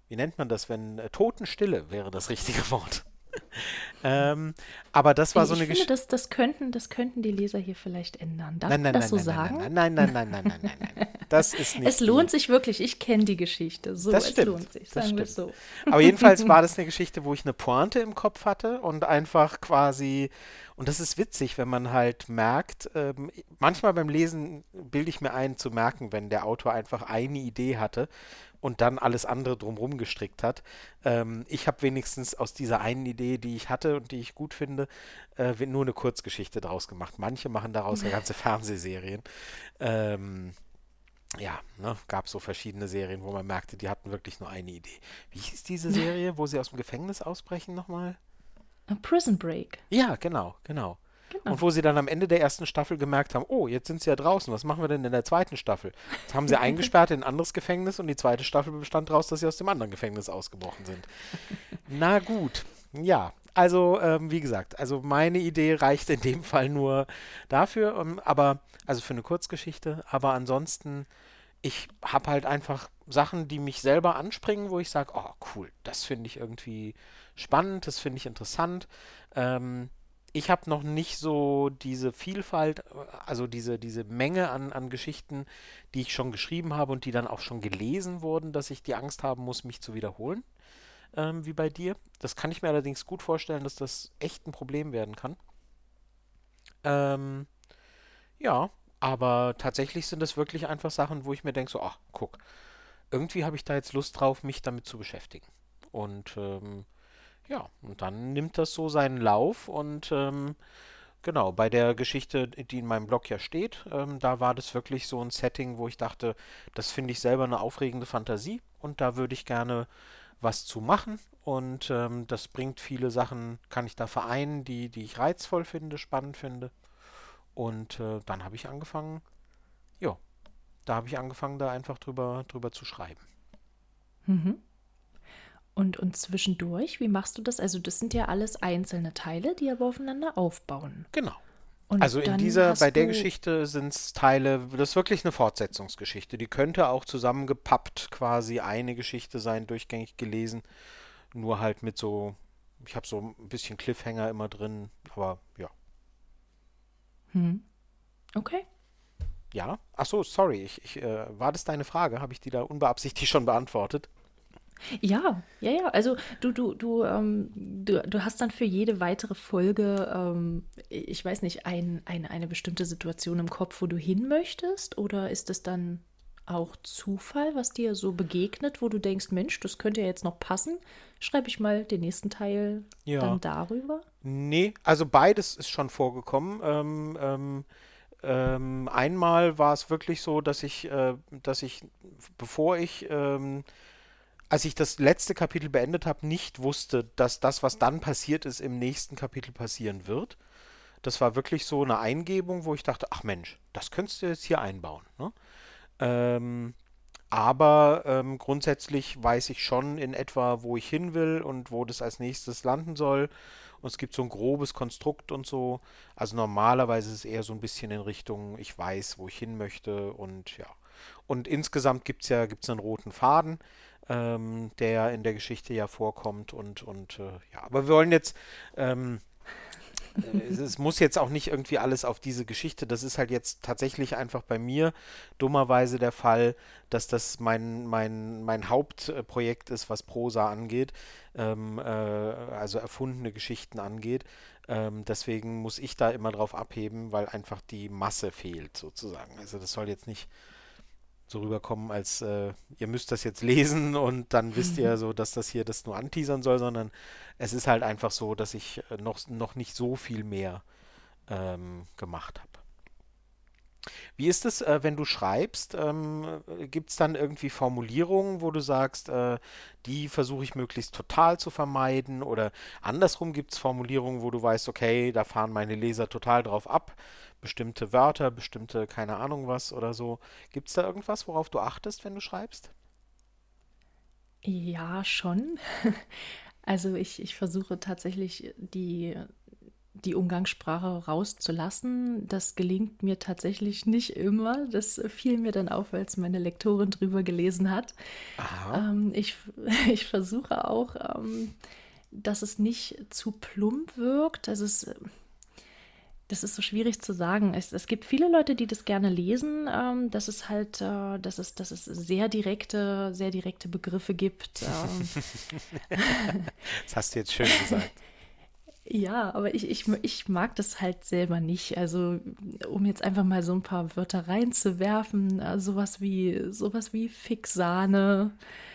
Speaker 1: wie nennt man das, wenn äh, Totenstille wäre das richtige <laughs> Wort. <laughs> ähm, aber das war
Speaker 2: ich
Speaker 1: so eine
Speaker 2: Geschichte. Das, das, könnten, das könnten die Leser hier vielleicht ändern. Darf
Speaker 1: nein, nein,
Speaker 2: das
Speaker 1: nein,
Speaker 2: so sagen?
Speaker 1: Nein, nein, nein, nein, nein, nein, nein, nein. <laughs> Das ist nicht.
Speaker 2: Es lohnt sich wirklich. Ich kenne die Geschichte. So,
Speaker 1: das stimmt,
Speaker 2: es lohnt sich. Sagen wir so.
Speaker 1: Aber jedenfalls war <laughs> das eine Geschichte, wo ich eine Pointe im Kopf hatte und einfach quasi und das ist witzig, wenn man halt merkt, ähm, manchmal beim Lesen bilde ich mir ein zu merken, wenn der Autor einfach eine Idee hatte und dann alles andere drumherum gestrickt hat. Ähm, ich habe wenigstens aus dieser einen Idee, die ich hatte und die ich gut finde, äh, nur eine Kurzgeschichte draus gemacht. Manche machen daraus ja ganze <laughs> Fernsehserien. Ähm, ja, ne, gab so verschiedene Serien, wo man merkte, die hatten wirklich nur eine Idee. Wie hieß diese Serie, wo sie aus dem Gefängnis ausbrechen nochmal?
Speaker 2: A Prison Break.
Speaker 1: Ja, genau, genau, genau. Und wo sie dann am Ende der ersten Staffel gemerkt haben, oh, jetzt sind sie ja draußen, was machen wir denn in der zweiten Staffel? Jetzt haben sie <laughs> eingesperrt in ein anderes Gefängnis und die zweite Staffel bestand daraus, dass sie aus dem anderen Gefängnis ausgebrochen sind. <laughs> Na gut, ja. Also, ähm, wie gesagt, also meine Idee reicht in dem Fall nur dafür, um, ähm, aber, also für eine Kurzgeschichte, aber ansonsten, ich habe halt einfach Sachen, die mich selber anspringen, wo ich sage, oh cool, das finde ich irgendwie spannend, das finde ich interessant. Ähm, ich habe noch nicht so diese Vielfalt, also diese, diese Menge an, an Geschichten, die ich schon geschrieben habe und die dann auch schon gelesen wurden, dass ich die Angst haben muss, mich zu wiederholen, ähm, wie bei dir. Das kann ich mir allerdings gut vorstellen, dass das echt ein Problem werden kann. Ähm, ja, aber tatsächlich sind das wirklich einfach Sachen, wo ich mir denke, so, ach, guck, irgendwie habe ich da jetzt Lust drauf, mich damit zu beschäftigen. Und ähm, ja, und dann nimmt das so seinen Lauf und ähm, genau, bei der Geschichte, die in meinem Blog ja steht, ähm, da war das wirklich so ein Setting, wo ich dachte, das finde ich selber eine aufregende Fantasie und da würde ich gerne was zu machen und ähm, das bringt viele Sachen, kann ich da vereinen, die, die ich reizvoll finde, spannend finde. Und äh, dann habe ich angefangen, ja, da habe ich angefangen, da einfach drüber, drüber zu schreiben.
Speaker 2: Mhm. Und, und zwischendurch, wie machst du das? Also das sind ja alles einzelne Teile, die aber aufeinander aufbauen.
Speaker 1: Genau. Und also in dieser, bei der Geschichte sind es Teile, das ist wirklich eine Fortsetzungsgeschichte. Die könnte auch zusammengepappt quasi eine Geschichte sein, durchgängig gelesen. Nur halt mit so, ich habe so ein bisschen Cliffhanger immer drin, aber ja.
Speaker 2: Hm. Okay.
Speaker 1: Ja, ach so, sorry, ich, ich, äh, war das deine Frage? Habe ich die da unbeabsichtigt <laughs> schon beantwortet?
Speaker 2: Ja, ja, ja. Also du, du, du, ähm, du, du hast dann für jede weitere Folge, ähm, ich weiß nicht, ein, ein, eine bestimmte Situation im Kopf, wo du hin möchtest? Oder ist es dann auch Zufall, was dir so begegnet, wo du denkst, Mensch, das könnte ja jetzt noch passen? Schreibe ich mal den nächsten Teil ja. dann darüber?
Speaker 1: Nee, also beides ist schon vorgekommen. Ähm, ähm, ähm, einmal war es wirklich so, dass ich, äh, dass ich, bevor ich ähm, als ich das letzte Kapitel beendet habe, nicht wusste, dass das, was dann passiert ist, im nächsten Kapitel passieren wird. Das war wirklich so eine Eingebung, wo ich dachte, ach Mensch, das könntest du jetzt hier einbauen. Ne? Ähm, aber ähm, grundsätzlich weiß ich schon in etwa, wo ich hin will und wo das als nächstes landen soll. Und es gibt so ein grobes Konstrukt und so. Also normalerweise ist es eher so ein bisschen in Richtung, ich weiß, wo ich hin möchte und ja. Und insgesamt gibt es ja gibt's einen roten Faden, ähm, der in der Geschichte ja vorkommt und, und äh, ja, aber wir wollen jetzt ähm, es, es, muss jetzt auch nicht irgendwie alles auf diese Geschichte. Das ist halt jetzt tatsächlich einfach bei mir dummerweise der Fall, dass das mein, mein, mein Hauptprojekt ist, was Prosa angeht, ähm, äh, also erfundene Geschichten angeht. Ähm, deswegen muss ich da immer drauf abheben, weil einfach die Masse fehlt sozusagen. Also das soll jetzt nicht so rüberkommen, als äh, ihr müsst das jetzt lesen <laughs> und dann wisst ihr <laughs> so, dass das hier das nur anteasern soll, sondern es ist halt einfach so, dass ich äh, noch, noch nicht so viel mehr ähm, gemacht habe. Wie ist es, äh, wenn du schreibst? Ähm, Gibt es dann irgendwie Formulierungen, wo du sagst, äh, die versuche ich möglichst total zu vermeiden? Oder andersrum gibt es Formulierungen, wo du weißt, okay, da fahren meine Leser total drauf ab, bestimmte Wörter, bestimmte, keine Ahnung was oder so. Gibt es da irgendwas, worauf du achtest, wenn du schreibst?
Speaker 2: Ja, schon. <laughs> Also ich, ich versuche tatsächlich die die Umgangssprache rauszulassen. Das gelingt mir tatsächlich nicht immer. Das fiel mir dann auf, als meine Lektorin drüber gelesen hat. Ähm, ich, <laughs> ich versuche auch, ähm, dass es nicht zu plump wirkt. Also es, das ist so schwierig zu sagen. Es, es gibt viele Leute, die das gerne lesen, ähm, dass es halt, äh, dass es, dass es sehr direkte, sehr direkte Begriffe gibt.
Speaker 1: Ähm. <laughs> das hast du jetzt schön gesagt. <laughs>
Speaker 2: Ja, aber ich, ich, ich mag das halt selber nicht. Also, um jetzt einfach mal so ein paar Wörter reinzuwerfen, äh, sowas wie sowas wie Fixsahne, äh,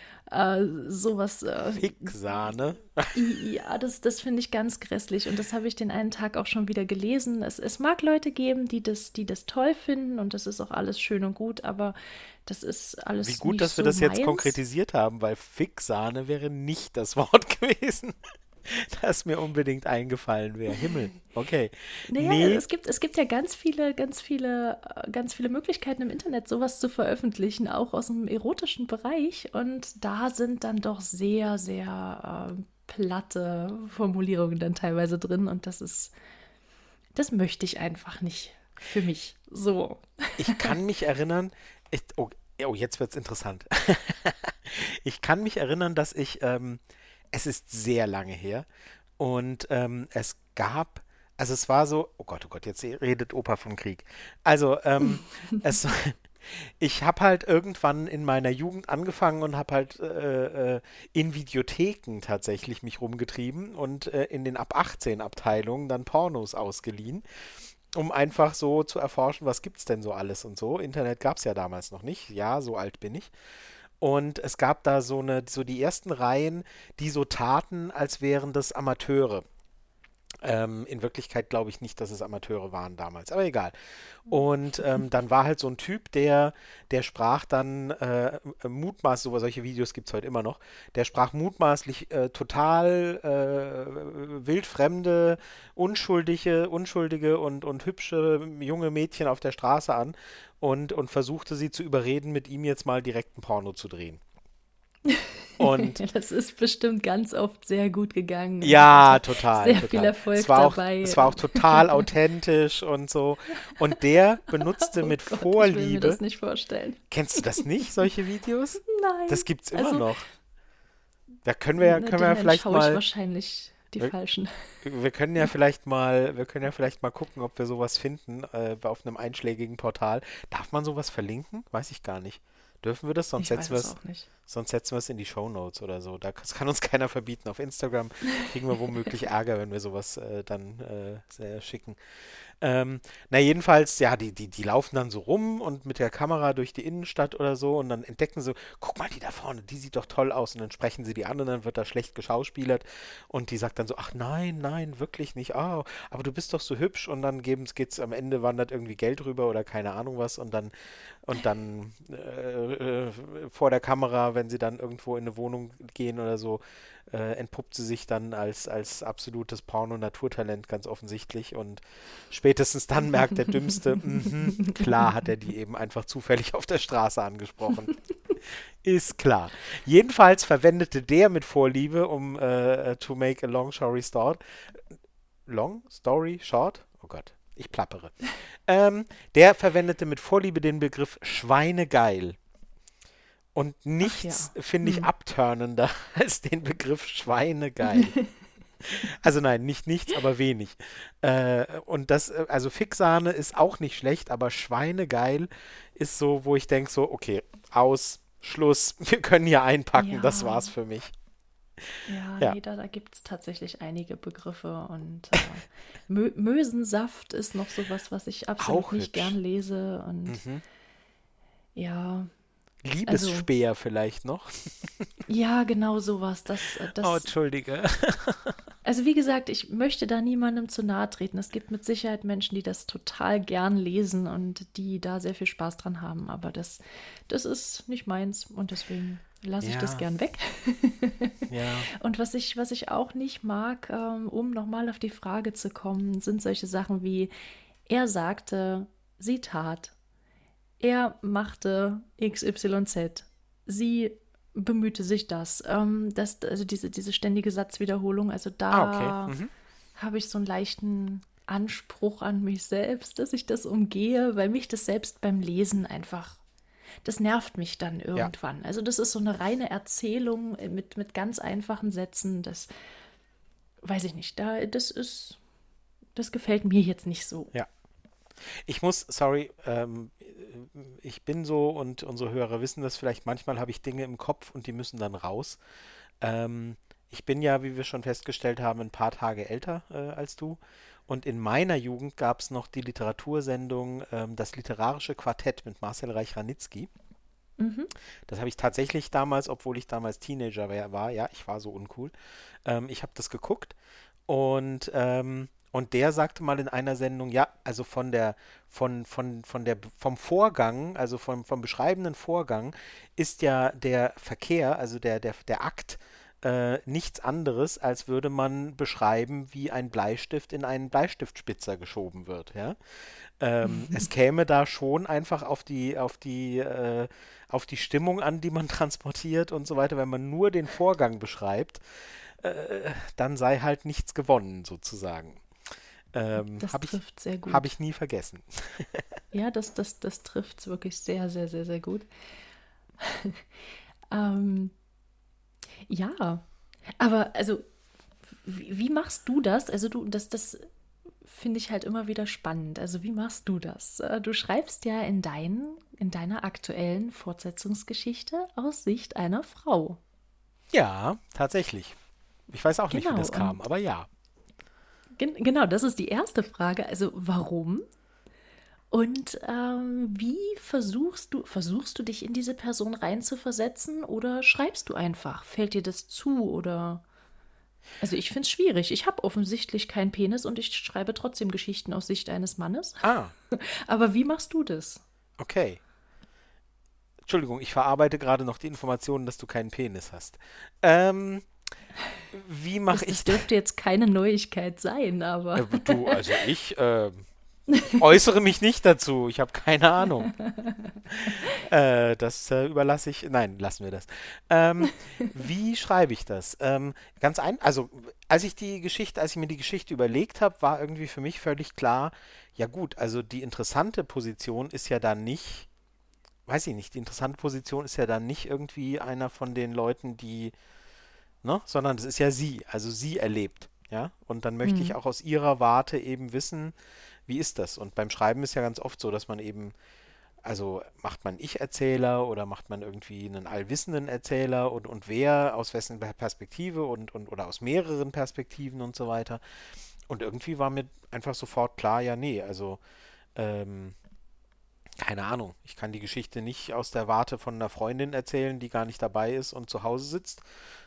Speaker 2: sowas. Äh,
Speaker 1: Fixsahne?
Speaker 2: ja, das, das finde ich ganz grässlich. Und das habe ich den einen Tag auch schon wieder gelesen. Es, es mag Leute geben, die das, die das toll finden und das ist auch alles schön und gut, aber das ist alles.
Speaker 1: Wie gut, dass
Speaker 2: so
Speaker 1: wir das
Speaker 2: meins.
Speaker 1: jetzt konkretisiert haben, weil Fixsahne wäre nicht das <laughs> Wort gewesen <laughs> das mir unbedingt eingefallen wäre. Himmel. Okay.
Speaker 2: Naja, nee. es, gibt, es gibt ja ganz viele, ganz viele, äh, ganz viele Möglichkeiten im Internet, sowas zu veröffentlichen, auch aus dem erotischen Bereich. Und da sind dann doch sehr, sehr äh, platte Formulierungen dann teilweise drin. Und das ist, das möchte ich einfach nicht für mich. So.
Speaker 1: Ich kann mich erinnern, ich, oh, oh, jetzt wird es interessant. <laughs> ich kann mich erinnern, dass ich. Ähm, es ist sehr lange her. Und ähm, es gab, also es war so, oh Gott, oh Gott, jetzt redet Opa vom Krieg. Also, ähm, <laughs> es, ich habe halt irgendwann in meiner Jugend angefangen und habe halt äh, äh, in Videotheken tatsächlich mich rumgetrieben und äh, in den ab 18 Abteilungen dann Pornos ausgeliehen, um einfach so zu erforschen, was gibt's denn so alles und so. Internet gab es ja damals noch nicht. Ja, so alt bin ich. Und es gab da so eine, so die ersten Reihen, die so taten, als wären das Amateure. Ähm, in Wirklichkeit glaube ich nicht, dass es Amateure waren damals, aber egal. Und ähm, dann war halt so ein Typ, der, der sprach dann äh, mutmaßlich, so solche Videos gibt es heute immer noch, der sprach mutmaßlich äh, total äh, wildfremde, unschuldige, unschuldige und, und hübsche junge Mädchen auf der Straße an und, und versuchte sie zu überreden, mit ihm jetzt mal direkt ein Porno zu drehen.
Speaker 2: Und <laughs> das ist bestimmt ganz oft sehr gut gegangen.
Speaker 1: Ja, total.
Speaker 2: Sehr
Speaker 1: total.
Speaker 2: viel Erfolg
Speaker 1: es war auch,
Speaker 2: dabei.
Speaker 1: Es war auch total <laughs> authentisch und so. Und der benutzte
Speaker 2: oh
Speaker 1: mit
Speaker 2: Gott,
Speaker 1: Vorliebe.
Speaker 2: Ich will mir das nicht vorstellen.
Speaker 1: Kennst du das nicht, solche Videos?
Speaker 2: Nein.
Speaker 1: Das gibt's immer
Speaker 2: Also,
Speaker 1: noch. Da können wir, ja- können wir ja vielleicht
Speaker 2: schaue ich
Speaker 1: mal.
Speaker 2: wahrscheinlich die
Speaker 1: Wir-
Speaker 2: falschen.
Speaker 1: Wir können ja <laughs> vielleicht mal, wir können ja vielleicht mal gucken, ob wir sowas finden äh, auf einem einschlägigen Portal. Darf man sowas verlinken? Weiß ich gar nicht. Dürfen wir das? Sonst
Speaker 2: Ich
Speaker 1: setzen wir
Speaker 2: es
Speaker 1: sonst setzen wir es in die Shownotes oder so. Da, das kann uns <laughs> keiner verbieten. Auf Instagram kriegen wir womöglich <laughs> Ärger, wenn wir sowas äh, dann äh, schicken. Ähm, na, jedenfalls, ja, die, die, die laufen dann so rum und mit der Kamera durch die Innenstadt oder so und dann entdecken sie, guck mal, die da vorne, die sieht doch toll aus. Und dann sprechen sie die an und dann wird da schlecht geschauspielert. Und die sagt dann so, ach nein, nein, wirklich nicht, ah, aber du bist doch so hübsch. Und dann geben's, geht's am Ende wandert irgendwie Geld rüber oder keine Ahnung was. Und dann und dann äh, äh, vor der Kamera, wenn sie dann irgendwo in eine Wohnung gehen oder so, äh, entpuppt sie sich dann als, als absolutes Porno-Naturtalent ganz offensichtlich und spätestens dann <laughs> merkt der Dümmste, mhm, klar hat er die eben einfach zufällig auf der Straße angesprochen. <laughs> Ist klar. Jedenfalls verwendete der mit Vorliebe, um äh, to make a long story short. Long story short? Oh Gott, ich plappere. ähm, der verwendete mit Vorliebe den Begriff Schweinegeil. Und nichts ja. finde ich hm. abturnender <laughs> als den Begriff Schweinegeil. <laughs> also nein, nicht nichts, aber wenig. Äh, und das, äh, also Fixsahne ist auch nicht schlecht, aber Schweinegeil ist so, wo ich denke so, okay, aus, Schluss, <laughs> wir können hier einpacken, ja. das war's für mich.
Speaker 2: Ja, ja. Nee, da, da gibt es tatsächlich einige Begriffe und äh, Mö Mösensaft ist noch sowas, was ich absolut Auch nicht hübsch. gern lese und mhm. ja,
Speaker 1: Liebesspeer also, vielleicht noch. <laughs>
Speaker 2: Ja, genau sowas. Das, äh, das,
Speaker 1: oh, Entschuldige. <laughs>
Speaker 2: Also wie gesagt, ich möchte da niemandem zu nahe treten. Es gibt mit Sicherheit Menschen, die das total gern lesen und die da sehr viel Spaß dran haben. Aber das, das ist nicht meins und deswegen lasse ich ja. das gern weg. <laughs> ja. Und was ich, was ich auch nicht mag, ähm, um nochmal auf die Frage zu kommen, sind solche Sachen wie, er sagte, sie tat, er machte XYZ. Sie bemühte sich das. Ähm, das also diese, diese ständige Satzwiederholung, also da ah, okay. mhm. habe ich so einen leichten Anspruch an mich selbst, dass ich das umgehe, weil mich das selbst beim Lesen einfach, das nervt mich dann irgendwann. Ja. Also das ist so eine reine Erzählung mit, mit ganz einfachen Sätzen, das weiß ich nicht, da, das ist, das gefällt mir jetzt nicht so.
Speaker 1: Ja. Ich muss, sorry, ähm, ich bin so und unsere Hörer wissen das vielleicht, manchmal habe ich Dinge im Kopf und die müssen dann raus. Ähm, ich bin ja, wie wir schon festgestellt haben, ein paar Tage älter äh, als du. Und in meiner Jugend gab es noch die Literatursendung ähm, Das literarische Quartett mit Marcel Reich-Ranitzky. Mhm. Das habe ich tatsächlich damals, obwohl ich damals Teenager war, ja, ich war so uncool. Ähm, ich habe das geguckt und ähm, und der sagte mal in einer Sendung, ja, also von der, von, von, von der, vom Vorgang, also vom, vom beschreibenden Vorgang, ist ja der Verkehr, also der, der, der Akt, äh, nichts anderes, als würde man beschreiben, wie ein Bleistift in einen Bleistiftspitzer geschoben wird, ja. Ähm, es käme da schon einfach auf die, auf die, äh, auf die Stimmung an, die man <laughs> transportiert und so weiter, wenn man nur den Vorgang beschreibt, äh, dann sei halt nichts gewonnen, sozusagen. Ähm, das trifft ich, sehr gut. Habe ich nie vergessen. <laughs>
Speaker 2: ja, das, das, das trifft es wirklich sehr, sehr, sehr, sehr gut. <laughs> ähm, ja, aber also, wie, wie, machst du das? Also, du, das, das finde ich halt immer wieder spannend. Also, wie machst du das? Äh, du schreibst ja in, dein, in deiner aktuellen Fortsetzungsgeschichte aus Sicht einer Frau.
Speaker 1: Ja, tatsächlich. Ich weiß auch genau, nicht, wie genau, das kam, aber ja.
Speaker 2: Gen genau, das ist die erste Frage. Also warum? Und ähm, wie versuchst du, versuchst du dich in diese Person reinzuversetzen oder schreibst du einfach? Fällt dir das zu oder? Also ich finde es schwierig. Ich habe offensichtlich keinen Penis und ich schreibe trotzdem Geschichten aus Sicht eines Mannes.
Speaker 1: Ah. <laughs>
Speaker 2: Aber wie machst du das?
Speaker 1: Okay. Entschuldigung, ich verarbeite gerade noch die Informationen, dass du keinen Penis hast. Ähm, wie mache ich
Speaker 2: das? Das dürfte jetzt keine Neuigkeit sein, aber.
Speaker 1: Du, also <laughs> ich äh, äußere mich nicht dazu. Ich habe keine Ahnung. <laughs> äh, das äh, überlasse ich. Nein, lassen wir das. Ähm, wie schreibe ich das? Ähm, ganz ein. Also, als ich die Geschichte, als ich mir die Geschichte überlegt habe, war irgendwie für mich völlig klar, ja gut, also die interessante Position ist ja dann nicht. Weiß ich nicht, die interessante Position ist ja dann nicht irgendwie einer von den Leuten, die ne? sondern es ist ja sie, also sie erlebt. Ja? Und dann möchte mhm. ich auch aus ihrer Warte eben wissen, wie ist das? Und beim Schreiben ist ja ganz oft so, dass man eben, also macht man Ich-Erzähler oder macht man irgendwie einen allwissenden Erzähler und, und wer, aus wessen Perspektive und, und oder aus mehreren Perspektiven und so weiter. Und irgendwie war mir einfach sofort klar, ja, nee, also ähm, keine Ahnung, ich kann die Geschichte nicht aus der Warte von einer Freundin erzählen, die gar nicht dabei ist und zu Hause sitzt,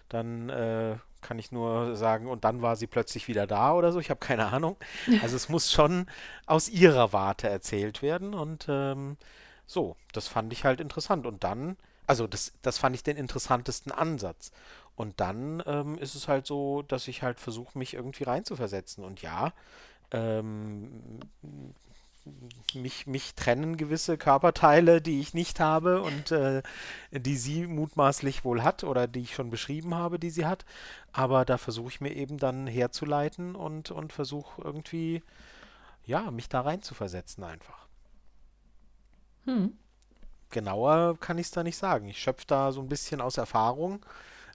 Speaker 1: dann äh, kann ich nur sagen, und dann war sie plötzlich wieder da oder so. Ich habe keine Ahnung. <laughs> Also es muss schon aus ihrer Warte erzählt werden. Und ähm, so, das fand ich halt interessant. Und dann, also das, das fand ich den interessantesten Ansatz. Und dann ähm, ist es halt so, dass ich halt versuche, mich irgendwie reinzuversetzen. Und ja, ähm, mich, mich trennen gewisse Körperteile, die ich nicht habe und äh, die sie mutmaßlich wohl hat oder die ich schon beschrieben habe, die sie hat. Aber da versuche ich mir eben dann herzuleiten und, und versuche irgendwie, ja, mich da rein zu versetzen einfach. Hm. Genauer kann ich es da nicht sagen. Ich schöpfe da so ein bisschen aus Erfahrung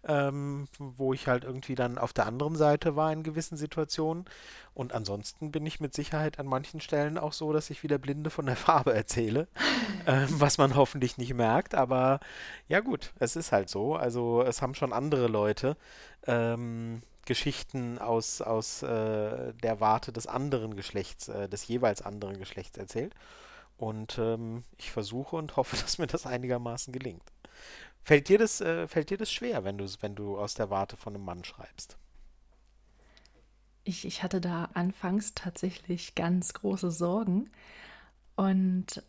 Speaker 1: ähm, wo ich halt irgendwie dann auf der anderen Seite war in gewissen Situationen. Und ansonsten bin ich mit Sicherheit an manchen Stellen auch so, dass ich wieder Blinde von der <laughs> Farbe erzähle, <laughs> ähm, was man hoffentlich nicht merkt. Aber ja gut, es ist halt so. Also es haben schon andere Leute ähm, Geschichten aus, aus äh, der Warte des anderen Geschlechts, äh, des jeweils anderen Geschlechts erzählt. Und ähm, ich versuche und hoffe, <laughs> dass mir das einigermaßen gelingt. Fällt dir das, äh, fällt dir das schwer, wenn du, wenn du aus der Warte von einem Mann schreibst?
Speaker 2: Ich, ich hatte da anfangs tatsächlich ganz große Sorgen und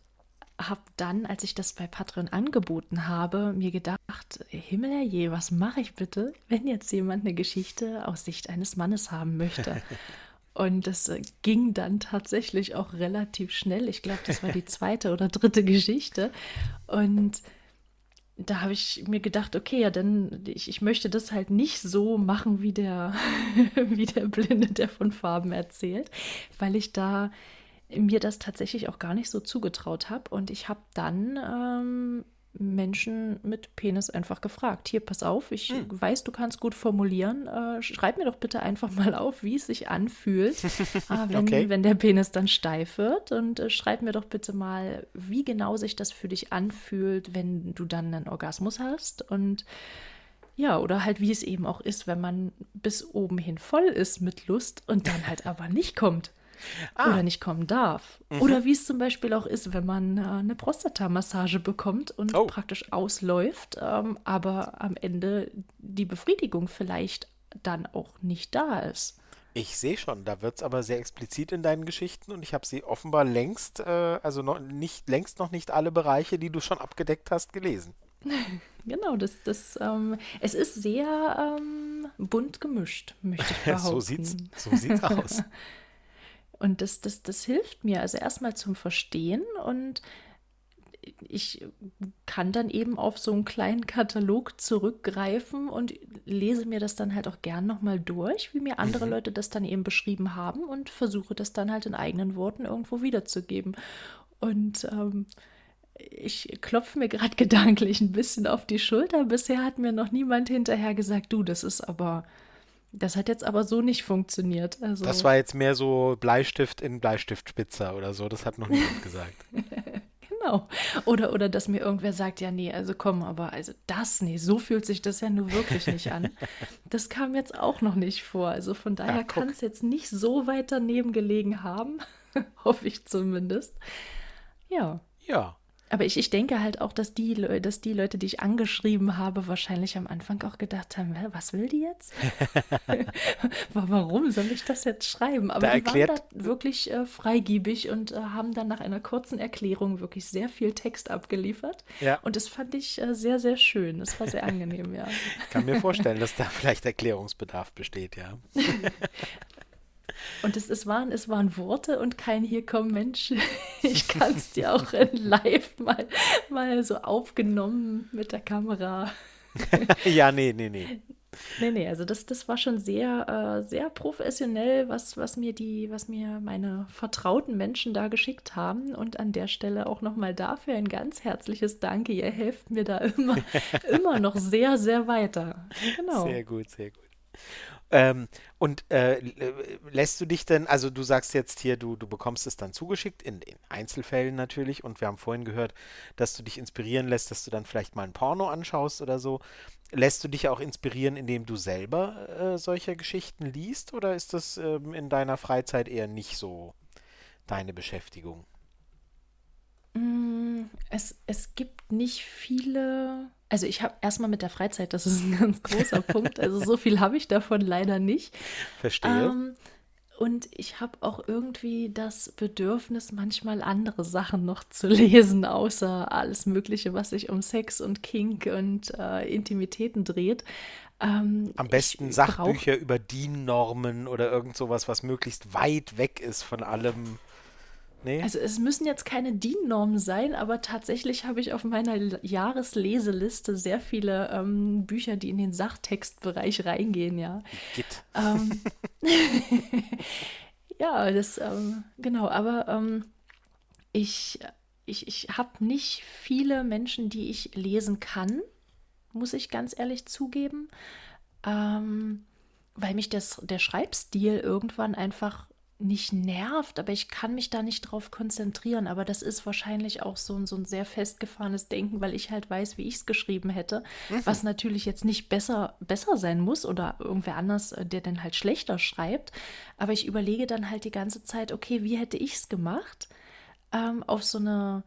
Speaker 2: habe dann, als ich das bei Patreon angeboten habe, mir gedacht, Himmel herrje, was mache ich bitte, wenn jetzt jemand eine Geschichte aus Sicht eines Mannes haben möchte? <laughs> Und das äh, ging dann tatsächlich auch relativ schnell. Ich glaube, das war die <laughs> zweite oder dritte Geschichte. Und da habe ich mir gedacht, okay, ja, dann ich, ich möchte das halt nicht so machen wie der, <laughs> wie der Blinde, der von Farben erzählt, weil ich da mir das tatsächlich auch gar nicht so zugetraut habe. Und ich habe dann ähm, Menschen mit Penis einfach gefragt. Hier, pass auf, ich hm. weiß, du kannst gut formulieren. Äh, schreib mir doch bitte einfach <laughs> mal auf, wie es sich anfühlt, <laughs> ah, wenn, okay. wenn der Penis dann steif wird. Und äh, schreib mir doch bitte mal, wie genau sich das für dich anfühlt, wenn du dann einen Orgasmus hast. Und ja, oder halt wie es eben auch ist, wenn man bis oben hin voll ist mit Lust und dann halt aber nicht kommt ah. oder nicht kommen darf. Mhm. Oder wie es zum Beispiel auch ist, wenn man äh, eine Prostata-Massage bekommt und oh. praktisch ausläuft, ähm, aber am Ende die Befriedigung vielleicht dann auch nicht da ist.
Speaker 1: Ich sehe schon, da wird es aber sehr explizit in deinen Geschichten und ich habe sie offenbar längst, äh, also noch nicht, längst noch nicht alle Bereiche, die du schon abgedeckt hast, gelesen. <laughs>
Speaker 2: Genau, das, das, ähm, es ist sehr ähm, bunt gemischt, möchte ich <laughs> behaupten.
Speaker 1: so sieht's, so sieht's <laughs> aus.
Speaker 2: Und das, das, das hilft mir also erstmal zum Verstehen und ich kann dann eben auf so einen kleinen Katalog zurückgreifen und lese mir das dann halt auch gern nochmal durch, wie mir andere mhm. Leute das dann eben beschrieben haben und versuche das dann halt in eigenen Worten irgendwo wiederzugeben. Und ähm, ich klopfe mir gerade <laughs> gedanklich ein bisschen auf die Schulter. Bisher hat mir noch niemand hinterher gesagt, du, das ist aber das hat jetzt aber so nicht funktioniert. Also
Speaker 1: das war jetzt mehr so Bleistift in Bleistiftspitzer oder so. Das hat noch niemand <laughs> gesagt.
Speaker 2: genau. Oder, oder dass mir irgendwer sagt, ja, nee, also komm, aber also das, nee, so fühlt sich das ja nur wirklich nicht an. <laughs> Das kam jetzt auch noch nicht vor. Also von daher ja, kann es jetzt nicht so weit daneben gelegen haben. <laughs> Hoffe ich zumindest. Ja.
Speaker 1: Ja.
Speaker 2: Aber ich, ich denke halt auch, dass die, dass die Leute, die ich angeschrieben habe, wahrscheinlich am Anfang auch gedacht haben, was will die jetzt? <laughs> <laughs> Warum soll ich das jetzt schreiben? Aber da die waren da wirklich äh, freigiebig und äh, haben dann nach einer kurzen Erklärung wirklich sehr viel Text abgeliefert. Ja. Und das fand ich äh, sehr, sehr schön. Das war sehr <laughs> angenehm, ja.
Speaker 1: Ich kann mir vorstellen, dass da vielleicht Erklärungsbedarf besteht, ja.
Speaker 2: Und es, es, waren, es waren Worte und kein Hier komm Mensch. <laughs> Ich kann es dir auch in live mal, mal so aufgenommen mit der Kamera. <laughs>
Speaker 1: ja, nee, nee, nee.
Speaker 2: Nee, nee, also das, das war schon sehr, äh, sehr professionell, was, was mir die, was mir meine vertrauten Menschen da geschickt haben. Und an der Stelle auch nochmal dafür ein ganz herzliches Danke. Ihr helft mir da immer, <laughs> immer noch sehr, sehr weiter.
Speaker 1: Genau. Sehr gut, sehr gut. Ähm, und äh, lässt du dich denn, also du sagst jetzt hier, du, du bekommst es dann zugeschickt, in, in, Einzelfällen natürlich, und wir haben vorhin gehört, dass du dich inspirieren lässt, dass du dann vielleicht mal ein Porno anschaust oder so. Lässt du dich auch inspirieren, indem du selber äh, solche Geschichten liest, oder ist das ähm, in deiner Freizeit eher nicht so deine Beschäftigung?
Speaker 2: Mm, es, es gibt nicht viele also ich habe erstmal mit der Freizeit, das ist ein ganz großer Punkt. Also so viel habe ich davon leider nicht.
Speaker 1: Verstehe. Ähm,
Speaker 2: und ich habe auch irgendwie das Bedürfnis, manchmal andere Sachen noch zu lesen, außer alles Mögliche, was sich um Sex und Kink und äh, Intimitäten dreht.
Speaker 1: Ähm, Am besten Sachbücher über DIN-Normen oder irgend sowas, was möglichst weit weg ist von allem Nee?
Speaker 2: Also es müssen jetzt keine DIN-Normen sein, aber tatsächlich habe ich auf meiner Jahresleseliste sehr viele ähm, Bücher, die in den Sachtextbereich reingehen, ja.
Speaker 1: Git.
Speaker 2: Ähm, <laughs> <laughs> ja, das, ähm, genau, aber ähm, ich, ich, ich habe nicht viele Menschen, die ich lesen kann, muss ich ganz ehrlich zugeben, ähm, weil mich das, der Schreibstil irgendwann einfach nicht nervt, aber ich kann mich da nicht drauf konzentrieren. Aber das ist wahrscheinlich auch so ein, so ein sehr festgefahrenes Denken, weil ich halt weiß, wie ich es geschrieben hätte. Mhm. Was natürlich jetzt nicht besser, besser sein muss oder irgendwer anders, äh, der dann halt schlechter schreibt. Aber ich überlege dann halt die ganze Zeit, okay, wie hätte ich es gemacht? Ähm, auf so eine,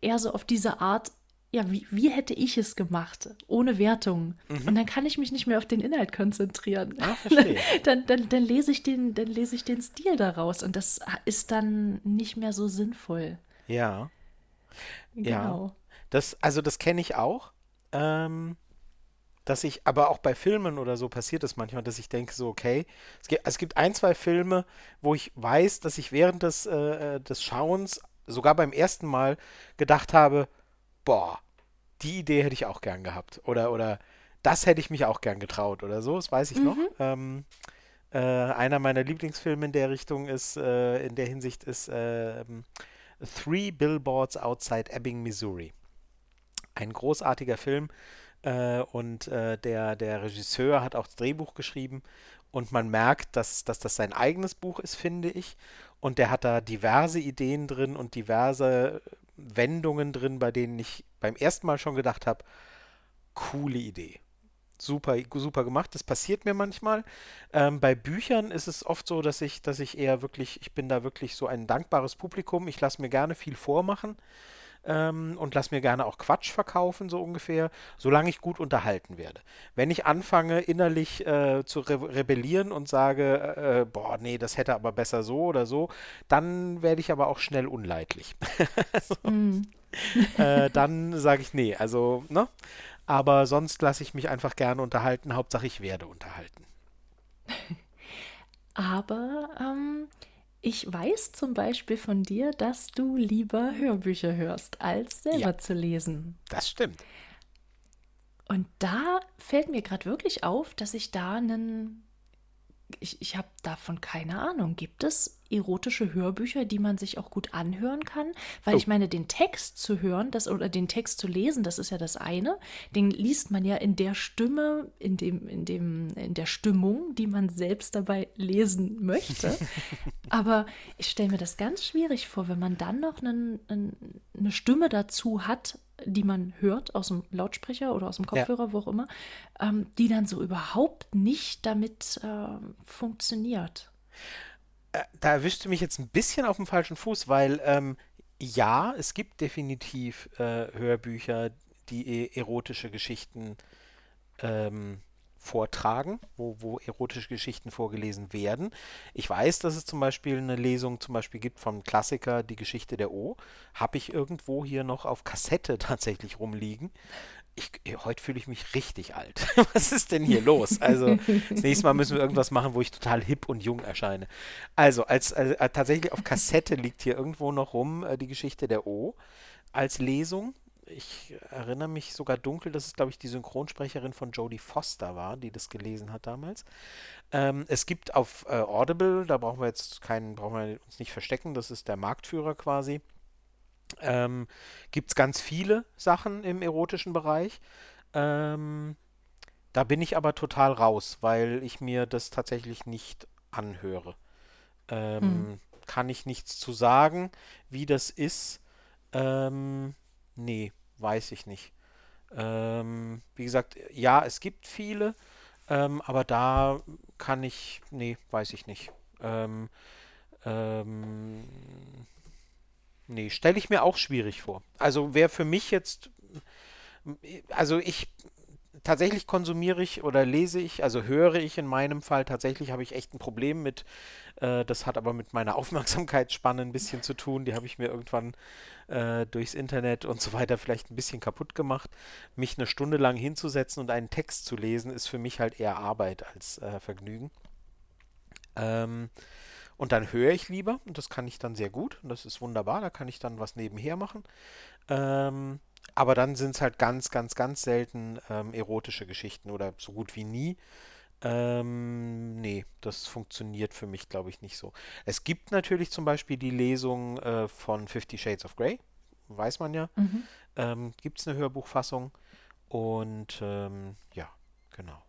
Speaker 2: eher so auf diese Art, ja, wie, wie hätte ich es gemacht, ohne Wertung? Mhm. Und dann kann ich mich nicht mehr auf den Inhalt konzentrieren.
Speaker 1: Ah, verstehe. <laughs>
Speaker 2: dann, dann, dann, lese ich den, dann lese ich den Stil daraus und das ist dann nicht mehr so sinnvoll.
Speaker 1: Ja. Genau. Ja. Das, also das kenne ich auch. Ähm, dass ich, aber auch bei Filmen oder so passiert es manchmal, dass ich denke, so, okay, es gibt, es gibt ein, zwei Filme, wo ich weiß, dass ich während des, äh, äh des Schauens, sogar beim ersten Mal, gedacht habe, boah, die Idee hätte ich auch gern gehabt. Oder, oder das hätte ich mich auch gern getraut oder so, das weiß ich mhm. noch. Ähm, äh, einer meiner Lieblingsfilme in der Richtung ist, äh, in der Hinsicht ist äh, Three Billboards Outside Ebbing, Missouri. Ein großartiger Film äh, und äh, der, der Regisseur hat auch das Drehbuch geschrieben und man merkt, dass, dass das sein eigenes Buch ist, finde ich. Und der hat da diverse Ideen drin und diverse Wendungen drin, bei denen ich beim ersten Mal schon gedacht habe, coole Idee. Super, super gemacht. Das passiert mir manchmal. Ähm, bei Büchern ist es oft so, dass ich, dass ich eher wirklich, ich bin da wirklich so ein dankbares Publikum. Ich lasse mir gerne viel vormachen ähm, und lass mir gerne auch Quatsch verkaufen, so ungefähr, solange ich gut unterhalten werde. Wenn ich anfange, innerlich äh, zu re rebellieren und sage, äh, boah, nee, das hätte aber besser so oder so, dann werde ich aber auch schnell unleidlich. <laughs> also, mm. äh, dann sage ich, nee, also, ne? Aber sonst lasse ich mich einfach gerne unterhalten. Hauptsache, ich werde unterhalten. <laughs>
Speaker 2: Aber ähm, ich weiß zum Beispiel von dir, dass du lieber Hörbücher hörst, als selber ja, zu lesen.
Speaker 1: Das stimmt.
Speaker 2: Und da fällt mir gerade wirklich auf, dass ich da einen ich, ich habe davon keine Ahnung. Gibt es erotische Hörbücher, die man sich auch gut anhören kann? Weil oh. ich meine, den Text zu hören, das oder den Text zu lesen, das ist ja das eine. Den liest man ja in der Stimme, in dem, in dem, in der Stimmung, die man selbst dabei lesen möchte. <laughs> Aber ich stelle mir das ganz schwierig vor, wenn man dann noch einen, einen, eine Stimme dazu hat, die man hört aus dem Lautsprecher oder aus dem Kopfhörer, ja. wo auch immer, ähm, die dann so überhaupt nicht damit äh, funktioniert.
Speaker 1: Äh, da erwischte mich jetzt ein bisschen auf dem falschen Fuß, weil ähm, ja, es gibt definitiv äh, Hörbücher, die e erotische Geschichten ähm, vortragen, wo, wo erotische Geschichten vorgelesen werden. Ich weiß, dass es zum Beispiel eine Lesung zum Beispiel gibt vom Klassiker Die Geschichte der O. Habe ich irgendwo hier noch auf Kassette <laughs> tatsächlich rumliegen. Ich, äh, heute fühle ich mich richtig alt. <laughs> Was ist denn hier los? Also, das nächste Mal müssen wir irgendwas machen, wo ich total hip und jung erscheine. Also, als, äh, tatsächlich auf Kassette liegt hier irgendwo noch rum äh, die Geschichte der O als Lesung ich erinnere mich sogar dunkel, dass es, glaube ich, die Synchronsprecherin von Jodie Foster war, die das gelesen hat damals. Ähm, es gibt auf äh, Audible, da brauchen wir jetzt keinen, brauchen wir uns nicht verstecken, das ist der Marktführer quasi. Ähm, gibt es ganz viele Sachen im erotischen Bereich. Ähm, da bin ich aber total raus, weil ich mir das tatsächlich nicht anhöre. Ähm, hm. Kann ich nichts zu sagen, wie das ist. Ähm, nee, weiß ich nicht. Ähm, wie gesagt, ja, es gibt viele, ähm, aber da kann ich, nee, weiß ich nicht. Ähm, ähm, nee, stelle ich mir auch schwierig vor. Also wäre für mich jetzt, also ich tatsächlich konsumiere ich oder lese ich, also höre ich in meinem Fall tatsächlich, habe ich echt ein Problem mit, äh, das hat aber mit meiner <laughs> Aufmerksamkeitsspanne ein bisschen zu tun, die habe ich mir irgendwann äh, durchs Internet und so weiter vielleicht ein bisschen kaputt gemacht. Mich eine Stunde lang hinzusetzen und einen Text zu lesen, ist für mich halt eher Arbeit als äh, Vergnügen. Ähm, Und dann höre ich lieber, und das kann ich dann sehr gut, und das ist wunderbar, da kann ich dann was nebenher machen. Ähm, aber dann sind es halt ganz, ganz, ganz selten ähm, erotische Geschichten oder so gut wie nie. Ähm, nee, das funktioniert für mich, glaube ich, nicht so. Es gibt natürlich zum Beispiel die Lesung äh, von Fifty Shades of Grey, weiß man ja. Mhm. Ähm, gibt es eine Hörbuchfassung und ähm, ja, genau.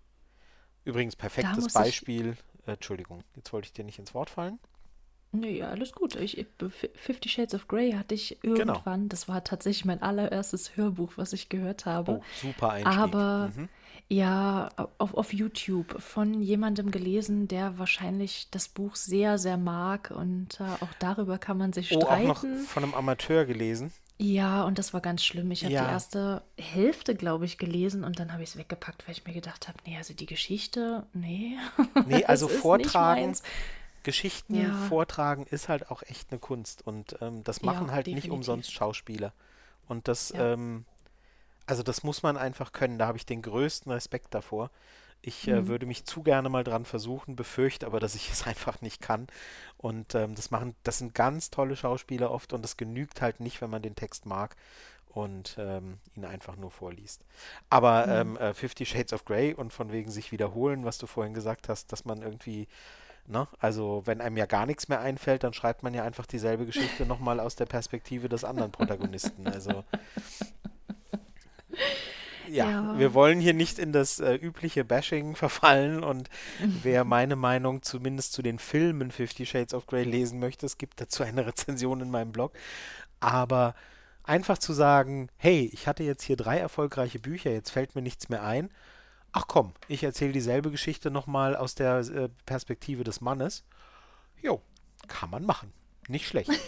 Speaker 1: Übrigens, perfektes Beispiel. Äh, Entschuldigung, jetzt wollte ich dir nicht ins Wort fallen.
Speaker 2: Nee, alles gut. Ich, Fifty Shades of Grey hatte ich genau. irgendwann. Genau. Das war tatsächlich mein allererstes Hörbuch, was ich gehört habe. Oh,
Speaker 1: super Einstieg.
Speaker 2: Aber mhm. ja, auf, auf YouTube von jemandem gelesen, der wahrscheinlich das Buch sehr, sehr mag. Und äh, auch darüber kann man sich
Speaker 1: oh,
Speaker 2: streiten.
Speaker 1: Auch noch von einem Amateur gelesen.
Speaker 2: Ja, und das war ganz schlimm. Ich habe ja. die erste Hälfte, glaube ich, gelesen und dann habe ich es weggepackt, weil ich mir gedacht habe, nee, also die Geschichte, nee. <laughs>
Speaker 1: Nee, also vortragen, Geschichten ja. vortragen ist halt auch echt eine Kunst und ähm, das machen ja, halt definitiv. nicht umsonst Schauspieler. Und das, ähm, also das muss man einfach können. Da habe ich den größten Respekt davor. Ich äh, mhm. würde mich zu gerne mal dran versuchen, befürchte aber, dass ich es <laughs> einfach nicht kann. Und ähm, das machen, das sind ganz tolle Schauspieler oft und das genügt halt nicht, wenn man den Text mag und ähm, ihn einfach nur vorliest. Aber mhm. ähm, äh, Fifty Shades of Grey und von wegen sich wiederholen, was du vorhin gesagt hast, dass man irgendwie, ne, also wenn einem ja gar nichts mehr einfällt, dann schreibt man ja einfach dieselbe Geschichte nochmal aus der Perspektive des anderen Protagonisten. Also ja, ja, wir wollen hier nicht in das äh, übliche Bashing verfallen und wer meine Meinung zumindest zu den Filmen Fifty Shades of Grey lesen möchte, es gibt dazu eine Rezension in meinem Blog. Aber einfach zu sagen, hey, ich hatte jetzt hier drei erfolgreiche Bücher, jetzt fällt mir nichts mehr ein. Ach komm, ich erzähle dieselbe Geschichte nochmal aus der äh, Perspektive des Mannes. Jo, kann man machen. Nicht schlecht. <laughs>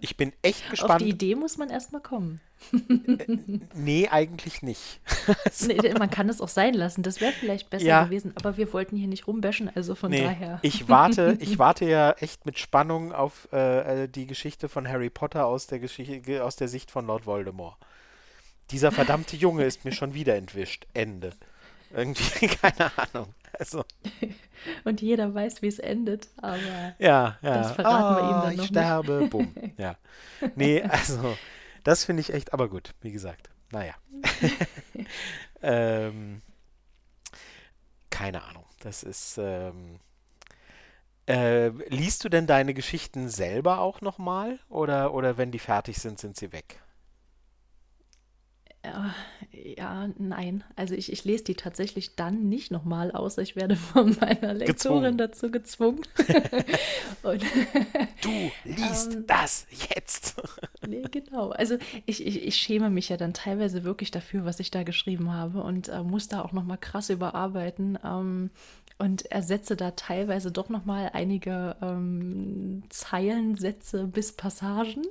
Speaker 1: Ich bin echt gespannt. Auf
Speaker 2: die Idee muss man erstmal kommen.
Speaker 1: Äh, nee, eigentlich nicht.
Speaker 2: also. <laughs> nee, man kann es auch sein lassen, das wäre vielleicht besser ja. gewesen, aber wir wollten hier nicht rumbashen, also von nee, daher.
Speaker 1: Ich warte, ich <laughs> warte ja echt mit Spannung auf äh, äh, die Geschichte von Harry Potter aus der Geschichte, aus der Sicht von Lord Voldemort. Dieser verdammte Junge ist mir schon wieder entwischt. Ende. Irgendwie, <laughs> keine Ahnung. Also. <laughs>
Speaker 2: Und jeder weiß, wie es endet, aber
Speaker 1: ja, ja.
Speaker 2: das verraten oh, wir ihm dann ah, noch
Speaker 1: ich sterbe, nicht. bumm. <laughs> Ja. Nee, also, das finde ich echt, aber gut, wie gesagt. Naja. ähm, keine Ahnung. Das ist. Ähm, äh, liest du denn deine Geschichten selber auch nochmal? Oder, oder wenn die fertig sind, sind sie weg?
Speaker 2: Ja, nein. Also ich, ich lese die tatsächlich dann nicht nochmal, außer ich werde von meiner Lektorin gezwungen. dazu gezwungen. <laughs> <laughs>
Speaker 1: du liest ähm, das jetzt. <laughs>
Speaker 2: nee, genau. Also ich, ich, ich schäme mich ja dann teilweise wirklich dafür, was ich da geschrieben habe und äh, muss da auch nochmal krass überarbeiten. Ähm, und ersetze da teilweise doch nochmal einige ähm, Zeilensätze bis Passagen.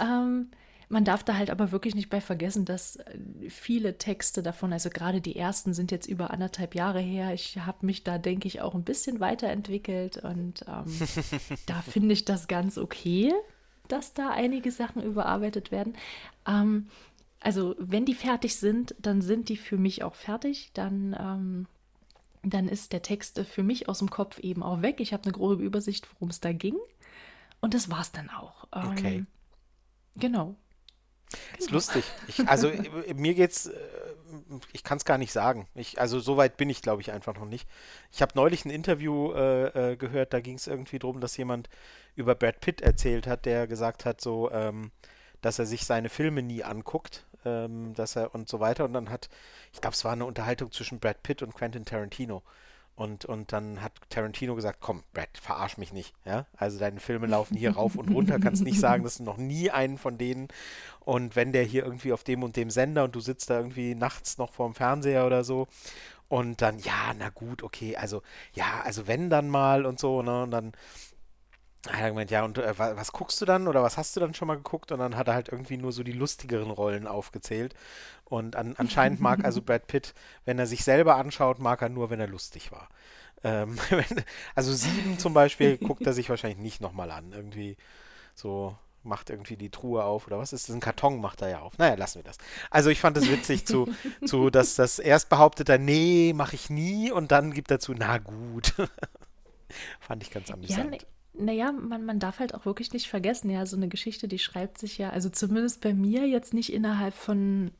Speaker 2: ähm, man darf da halt aber wirklich nicht bei vergessen, dass äh, viele Texte davon, also gerade die ersten sind jetzt über anderthalb Jahre her. Ich habe mich da, denke ich, auch ein bisschen weiterentwickelt und ähm, <laughs> da finde ich das ganz okay, dass da einige Sachen überarbeitet werden. Ähm, also wenn die fertig sind, dann sind die für mich auch fertig. Dann, ähm, dann ist der Text für mich aus dem Kopf eben auch weg. Ich habe eine grobe Übersicht, worum es da ging. Und das war es dann auch.
Speaker 1: okay.
Speaker 2: Ähm, genau.
Speaker 1: Ist lustig. Ich, also mir geht's, äh, ich kann es gar nicht sagen. Ich, also so weit bin ich, glaube ich, einfach noch nicht. Ich habe neulich ein Interview äh, äh, gehört, da ging es irgendwie darum, dass jemand über Brad Pitt erzählt hat, der gesagt hat, so, ähm, dass er sich seine Filme nie anguckt, ähm, dass er und so weiter. Und dann hat, ich glaube, es war eine Unterhaltung zwischen Brad Pitt und Quentin Tarantino. Und, und dann hat Tarantino gesagt, komm, Brad, verarsch mich nicht. Ja? Also deine Filme laufen hier rauf und runter, kannst nicht sagen, das sind noch nie einen von denen. Und wenn der hier irgendwie auf dem und dem Sender und du sitzt da irgendwie nachts noch vorm Fernseher oder so und dann, ja, na gut, okay, also, ja, also wenn dann mal und so, ne? Und dann hat er gemeint, ja, und äh, was guckst du dann oder was hast du dann schon mal geguckt? Und dann hat er halt irgendwie nur so die lustigeren Rollen aufgezählt. Und an, anscheinend mag also <laughs> Brad Pitt, wenn er sich selber anschaut, mag er nur, wenn er lustig war. Ähm, <laughs> also sieben zum Beispiel <laughs> guckt er sich wahrscheinlich nicht nochmal an. Irgendwie so macht irgendwie die Truhe auf oder was ist das? Ein Karton macht er ja auf. Naja, lassen wir das. Also ich fand es witzig zu, zu, dass das erst behauptet er, nee, mache ich nie und dann gibt er zu, na gut. Fand ich ganz amüsant.
Speaker 2: Ja, naja, man, man darf halt auch wirklich nicht vergessen, ja, so eine Geschichte, die schreibt sich ja, also zumindest bei mir jetzt nicht innerhalb von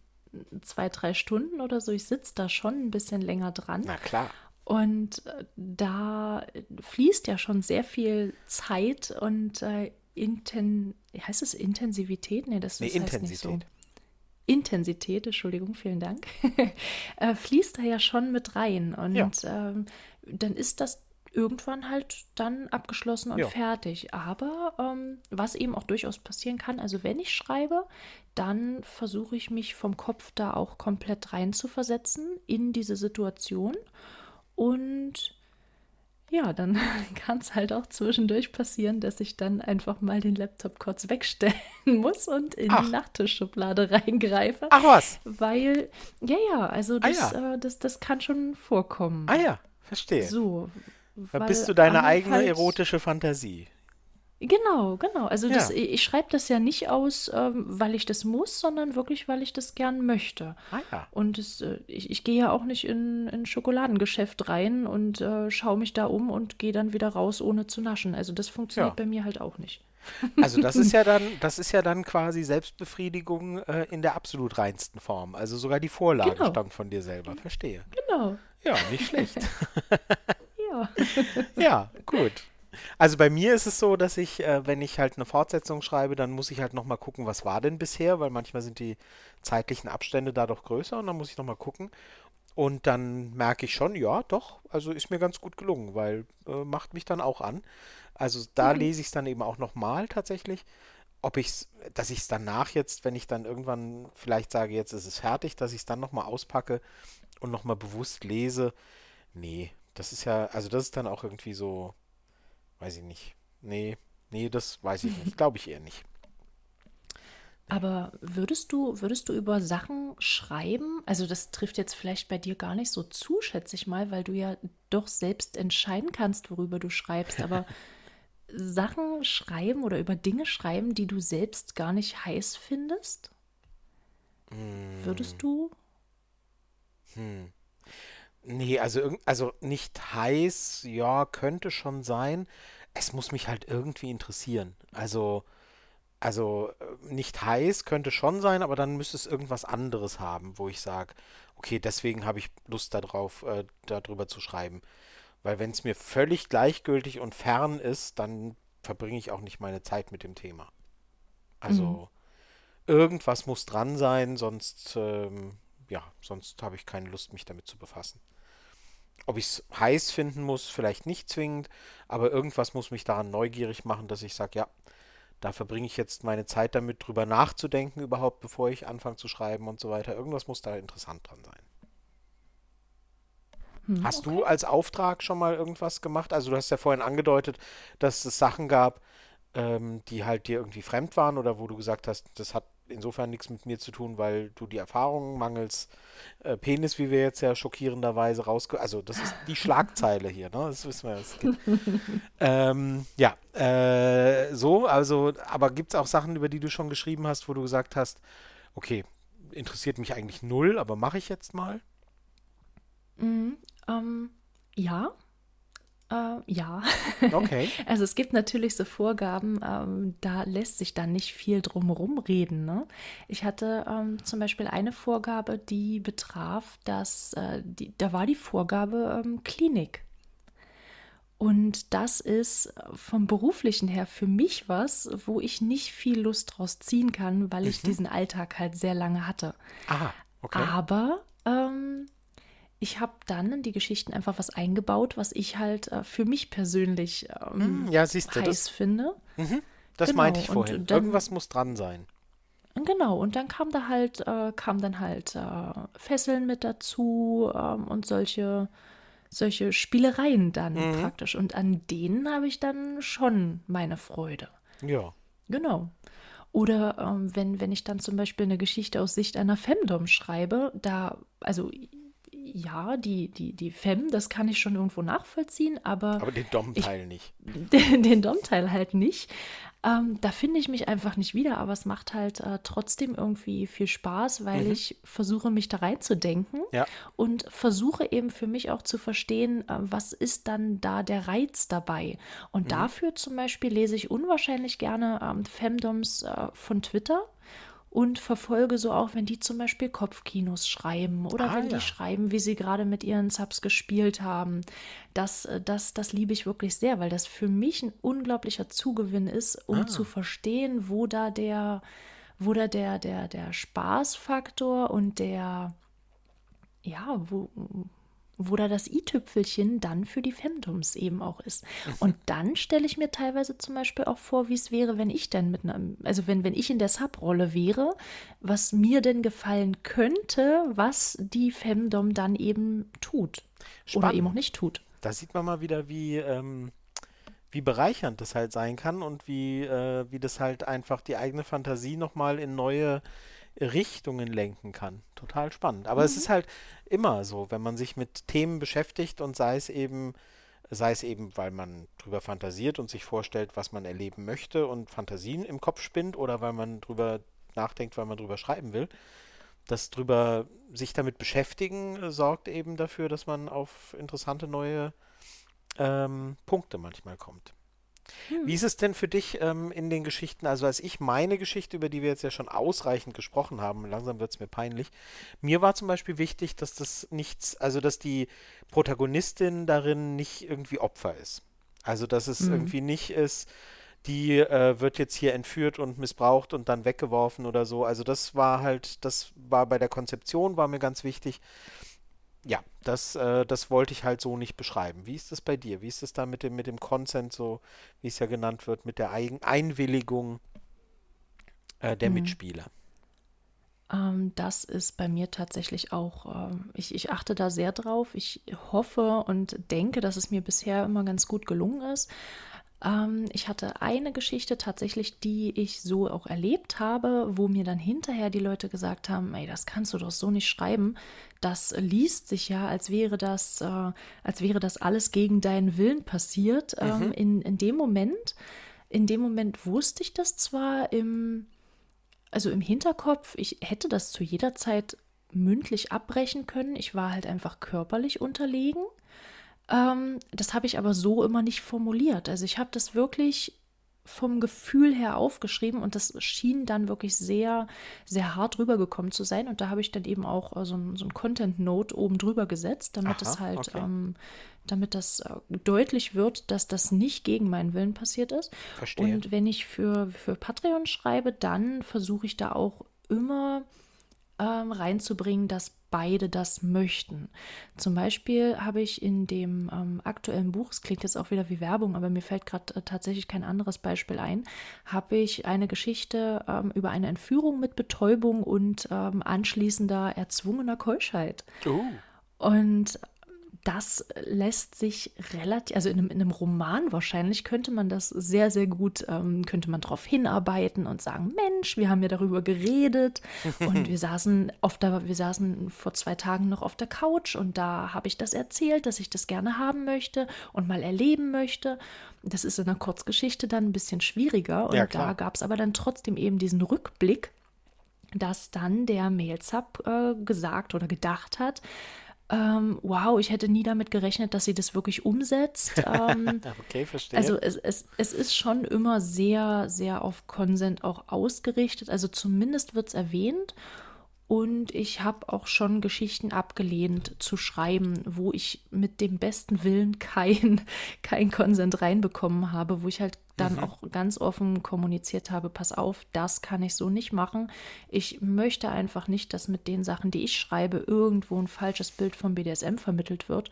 Speaker 2: zwei, drei Stunden oder so. Ich sitze da schon ein bisschen länger dran.
Speaker 1: Na klar.
Speaker 2: Und äh, da fließt ja schon sehr viel Zeit und äh, Inten heißt es Intensivität? Nee, das, das nee, heißt Intensität. nicht so. Intensität, Entschuldigung, vielen Dank, <laughs> äh, fließt da ja schon mit rein. Und ja. ähm, dann ist das irgendwann halt dann abgeschlossen und ja. fertig. Aber ähm, was eben auch durchaus passieren kann, also wenn ich schreibe, dann versuche ich mich vom Kopf da auch komplett rein zu versetzen in diese Situation. Und ja, dann <laughs> kann es halt auch zwischendurch passieren, dass ich dann einfach mal den Laptop kurz wegstellen <laughs> muss und in Ach. die Nachttischschublade <laughs> reingreife.
Speaker 1: Ach was?
Speaker 2: Weil, ja, ja, also das, ah, ja. Äh, das, das kann schon vorkommen.
Speaker 1: Ah ja, verstehe.
Speaker 2: So,
Speaker 1: da bist du deine eigene erotische Fantasie.
Speaker 2: Genau, genau. Also das, ja. ich schreibe das ja nicht aus, ähm, weil ich das muss, sondern wirklich, weil ich das gern möchte.
Speaker 1: Ah, ja.
Speaker 2: Und das, äh, ich, ich gehe ja auch nicht in ein Schokoladengeschäft rein und äh, schaue mich da um und gehe dann wieder raus, ohne zu naschen. Also das funktioniert ja. bei mir halt auch nicht. <laughs>
Speaker 1: Also das ist ja dann, <laughs> das ist ja dann quasi Selbstbefriedigung äh, in der absolut reinsten Form. Also sogar die Vorlage genau. stammt von dir selber. Verstehe.
Speaker 2: Genau.
Speaker 1: Ja, nicht schlecht. <laughs> ja. <laughs> ja, gut. Also bei mir ist es so, dass ich, äh, wenn ich halt eine Fortsetzung schreibe, dann muss ich halt nochmal gucken, was war denn bisher, weil manchmal sind die zeitlichen Abstände dadurch größer und dann muss ich nochmal gucken. Und dann merke ich schon, ja, doch, also ist mir ganz gut gelungen, weil äh, macht mich dann auch an. Also da mhm. lese ich es dann eben auch nochmal tatsächlich. Ob ich es, dass ich es danach jetzt, wenn ich dann irgendwann vielleicht sage, jetzt ist es fertig, dass ich es dann nochmal auspacke und nochmal bewusst lese. Nee, das ist ja, also das ist dann auch irgendwie so, weiß ich nicht. Nee, nee, das weiß ich nicht. <laughs> Glaube ich eher nicht.
Speaker 2: Aber würdest du, würdest du über Sachen schreiben? Also das trifft jetzt vielleicht bei dir gar nicht so zu, schätze ich mal, weil du ja doch selbst entscheiden kannst, worüber du schreibst. Aber <laughs> Sachen schreiben oder über Dinge schreiben, die du selbst gar nicht heiß findest?
Speaker 1: Hm.
Speaker 2: Würdest du?
Speaker 1: Hm. Nee, also, also nicht heiß, ja, könnte schon sein. Es muss mich halt irgendwie interessieren. Also, also äh, nicht heiß könnte schon sein, aber dann müsste es irgendwas anderes haben, wo ich sage, okay, deswegen habe ich Lust darauf, äh, darüber zu schreiben. Weil wenn es mir völlig gleichgültig und fern ist, dann verbringe ich auch nicht meine Zeit mit dem Thema. Also mhm. irgendwas muss dran sein, sonst, ähm, ja, sonst habe ich keine Lust, mich damit zu befassen. Ob ich es heiß finden muss, vielleicht nicht zwingend, aber irgendwas muss mich daran neugierig machen, dass ich sage, ja, da verbringe ich jetzt meine Zeit damit, drüber nachzudenken überhaupt, bevor ich anfange zu schreiben und so weiter. Irgendwas muss da interessant dran sein. Hm, hast okay. du als Auftrag schon mal irgendwas gemacht? Also du hast ja vorhin angedeutet, dass es Sachen gab, ähm, die halt dir irgendwie fremd waren oder wo du gesagt hast, das hat insofern nichts mit mir zu tun, weil du die Erfahrung mangels äh, Penis, wie wir jetzt ja schockierenderweise rausge... Also das ist die Schlagzeile hier, ne? Das wissen wir. Das <laughs> ähm, ja, äh, so, also, aber gibt es auch Sachen, über die du schon geschrieben hast, wo du gesagt hast, okay, interessiert mich eigentlich null, aber mache ich jetzt mal?
Speaker 2: Mm, ähm, ja, äh, ja.
Speaker 1: Okay. <laughs>
Speaker 2: also es gibt natürlich so Vorgaben, ähm, da lässt sich dann nicht viel drumherum reden. Ne? Ich hatte ähm, zum Beispiel eine Vorgabe, die betraf, dass äh, die, da war die Vorgabe ähm, Klinik. Und das ist vom beruflichen her für mich was, wo ich nicht viel Lust draus ziehen kann, weil ich mhm. diesen Alltag halt sehr lange hatte.
Speaker 1: Aha, okay.
Speaker 2: Aber ähm, ich habe dann in die Geschichten einfach was eingebaut, was ich halt äh, für mich persönlich ähm,
Speaker 1: hm, ja, heiß
Speaker 2: du, das, finde.
Speaker 1: Mhm, das genau, meinte ich vorhin. Dann, Irgendwas muss dran sein.
Speaker 2: Genau, und dann kam da halt, äh, kam dann halt äh, Fesseln mit dazu ähm, und solche, solche Spielereien dann mhm. praktisch. Und an denen habe ich dann schon meine Freude.
Speaker 1: Ja.
Speaker 2: Genau. Oder ähm, wenn, wenn ich dann zum Beispiel eine Geschichte aus Sicht einer Femdom schreibe, da, also ja, die, die, die Femme, das kann ich schon irgendwo nachvollziehen, aber.
Speaker 1: Aber den Dom-Teil nicht. <laughs>
Speaker 2: Den, den Dom-Teil halt nicht. Ähm, da finde ich mich einfach nicht wieder, aber es macht halt äh, trotzdem irgendwie viel Spaß, weil mhm. ich versuche, mich da reinzudenken
Speaker 1: ja.
Speaker 2: und versuche eben für mich auch zu verstehen, äh, was ist dann da der Reiz dabei. Und mhm. dafür zum Beispiel lese ich unwahrscheinlich gerne ähm, Femdoms äh, von Twitter und verfolge so auch, wenn die zum Beispiel Kopfkinos schreiben oder ah, wenn ja. die schreiben, wie sie gerade mit ihren Subs gespielt haben. Das, äh, das, das liebe ich wirklich sehr, weil das für mich ein unglaublicher Zugewinn ist, um ah. zu verstehen, wo da der, wo da der, der, der Spaßfaktor und der, ja, wo, wo da das i-Tüpfelchen dann für die Femdoms eben auch ist. Und dann stelle ich mir teilweise zum Beispiel auch vor, wie es wäre, wenn ich denn mit einem, also wenn, wenn ich in der Sub-Rolle wäre, was mir denn gefallen könnte, was die Femdom dann eben tut. Spannend. Oder eben auch nicht tut.
Speaker 1: Da sieht man mal wieder, wie, ähm, wie bereichernd das halt sein kann und wie, äh, wie das halt einfach die eigene Fantasie nochmal in neue Richtungen lenken kann. Total spannend. Aber mhm. es ist halt immer so, wenn man sich mit Themen beschäftigt und sei es eben, sei es eben, weil man drüber fantasiert und sich vorstellt, was man erleben möchte und Fantasien im Kopf spinnt oder weil man drüber nachdenkt, weil man drüber schreiben will. Das drüber sich damit beschäftigen äh, sorgt eben dafür, dass man auf interessante neue ähm, Punkte manchmal kommt. Hm. Wie ist es denn für dich ähm, in den Geschichten, also als ich meine Geschichte, über die wir jetzt ja schon ausreichend gesprochen haben, langsam wird es mir peinlich, mir war zum Beispiel wichtig, dass das nichts, also dass die Protagonistin darin nicht irgendwie Opfer ist. Also dass es hm. irgendwie nicht ist, die äh, wird jetzt hier entführt und missbraucht und dann weggeworfen oder so. Also das war halt, das war bei der Konzeption, war mir ganz wichtig, ja, das, äh, das wollte ich halt so nicht beschreiben. Wie ist das bei dir? Wie ist es da mit dem, mit dem Consent, so wie es ja genannt wird, mit der Eigen Einwilligung äh, der mhm. Mitspieler?
Speaker 2: Ähm, das ist bei mir tatsächlich auch, äh, ich, ich achte da sehr drauf. Ich hoffe und denke, dass es mir bisher immer ganz gut gelungen ist. Ähm, ich hatte eine Geschichte tatsächlich, die ich so auch erlebt habe, wo mir dann hinterher die Leute gesagt haben, ey, das kannst du doch so nicht schreiben. Das liest sich ja, als wäre das, äh, als wäre das alles gegen deinen Willen passiert. Ähm, mhm. in, in dem Moment, in dem Moment wusste ich das zwar im, also im Hinterkopf, ich hätte das zu jeder Zeit mündlich abbrechen können. Ich war halt einfach körperlich unterlegen. Ähm, das habe ich aber so immer nicht formuliert. Also ich habe das wirklich vom Gefühl her aufgeschrieben und das schien dann wirklich sehr, sehr hart rübergekommen zu sein. Und da habe ich dann eben auch äh, so ein, so ein Content-Note oben drüber gesetzt, damit es halt, okay. ähm, damit das äh, deutlich wird, dass das nicht gegen meinen Willen passiert ist.
Speaker 1: Verstehe.
Speaker 2: Und wenn ich für, für Patreon schreibe, dann versuche ich da auch immer ähm, reinzubringen, dass beide das möchten. Zum Beispiel habe ich in dem ähm, aktuellen Buch, es klingt jetzt auch wieder wie Werbung, aber mir fällt gerade äh, tatsächlich kein anderes Beispiel ein, habe ich eine Geschichte ähm, über eine Entführung mit Betäubung und ähm, anschließender erzwungener Keuschheit.
Speaker 1: Oh.
Speaker 2: Und das lässt sich relativ, also in einem, in einem, Roman wahrscheinlich könnte man das sehr, sehr gut, ähm, könnte man darauf hinarbeiten und sagen, Mensch, wir haben ja darüber geredet und <laughs> wir saßen auf der, wir saßen vor zwei Tagen noch auf der Couch und da habe ich das erzählt, dass ich das gerne haben möchte und mal erleben möchte. Das ist in einer Kurzgeschichte dann ein bisschen schwieriger und ja, da gab es aber dann trotzdem eben diesen Rückblick, dass dann der Mailsub äh, gesagt oder gedacht hat, ähm, wow, ich hätte nie damit gerechnet, dass sie das wirklich umsetzt. <laughs> Ähm,
Speaker 1: okay, verstehe.
Speaker 2: Also es, es, es ist schon immer sehr, sehr auf Consent auch ausgerichtet. Also zumindest wird es erwähnt. Und ich habe auch schon Geschichten abgelehnt zu schreiben, wo ich mit dem besten Willen kein, <laughs> kein Konsent reinbekommen habe, wo ich halt dann mhm. auch ganz offen kommuniziert habe, pass auf, das kann ich so nicht machen. Ich möchte einfach nicht, dass mit den Sachen, die ich schreibe, irgendwo ein falsches Bild vom BDSM vermittelt wird.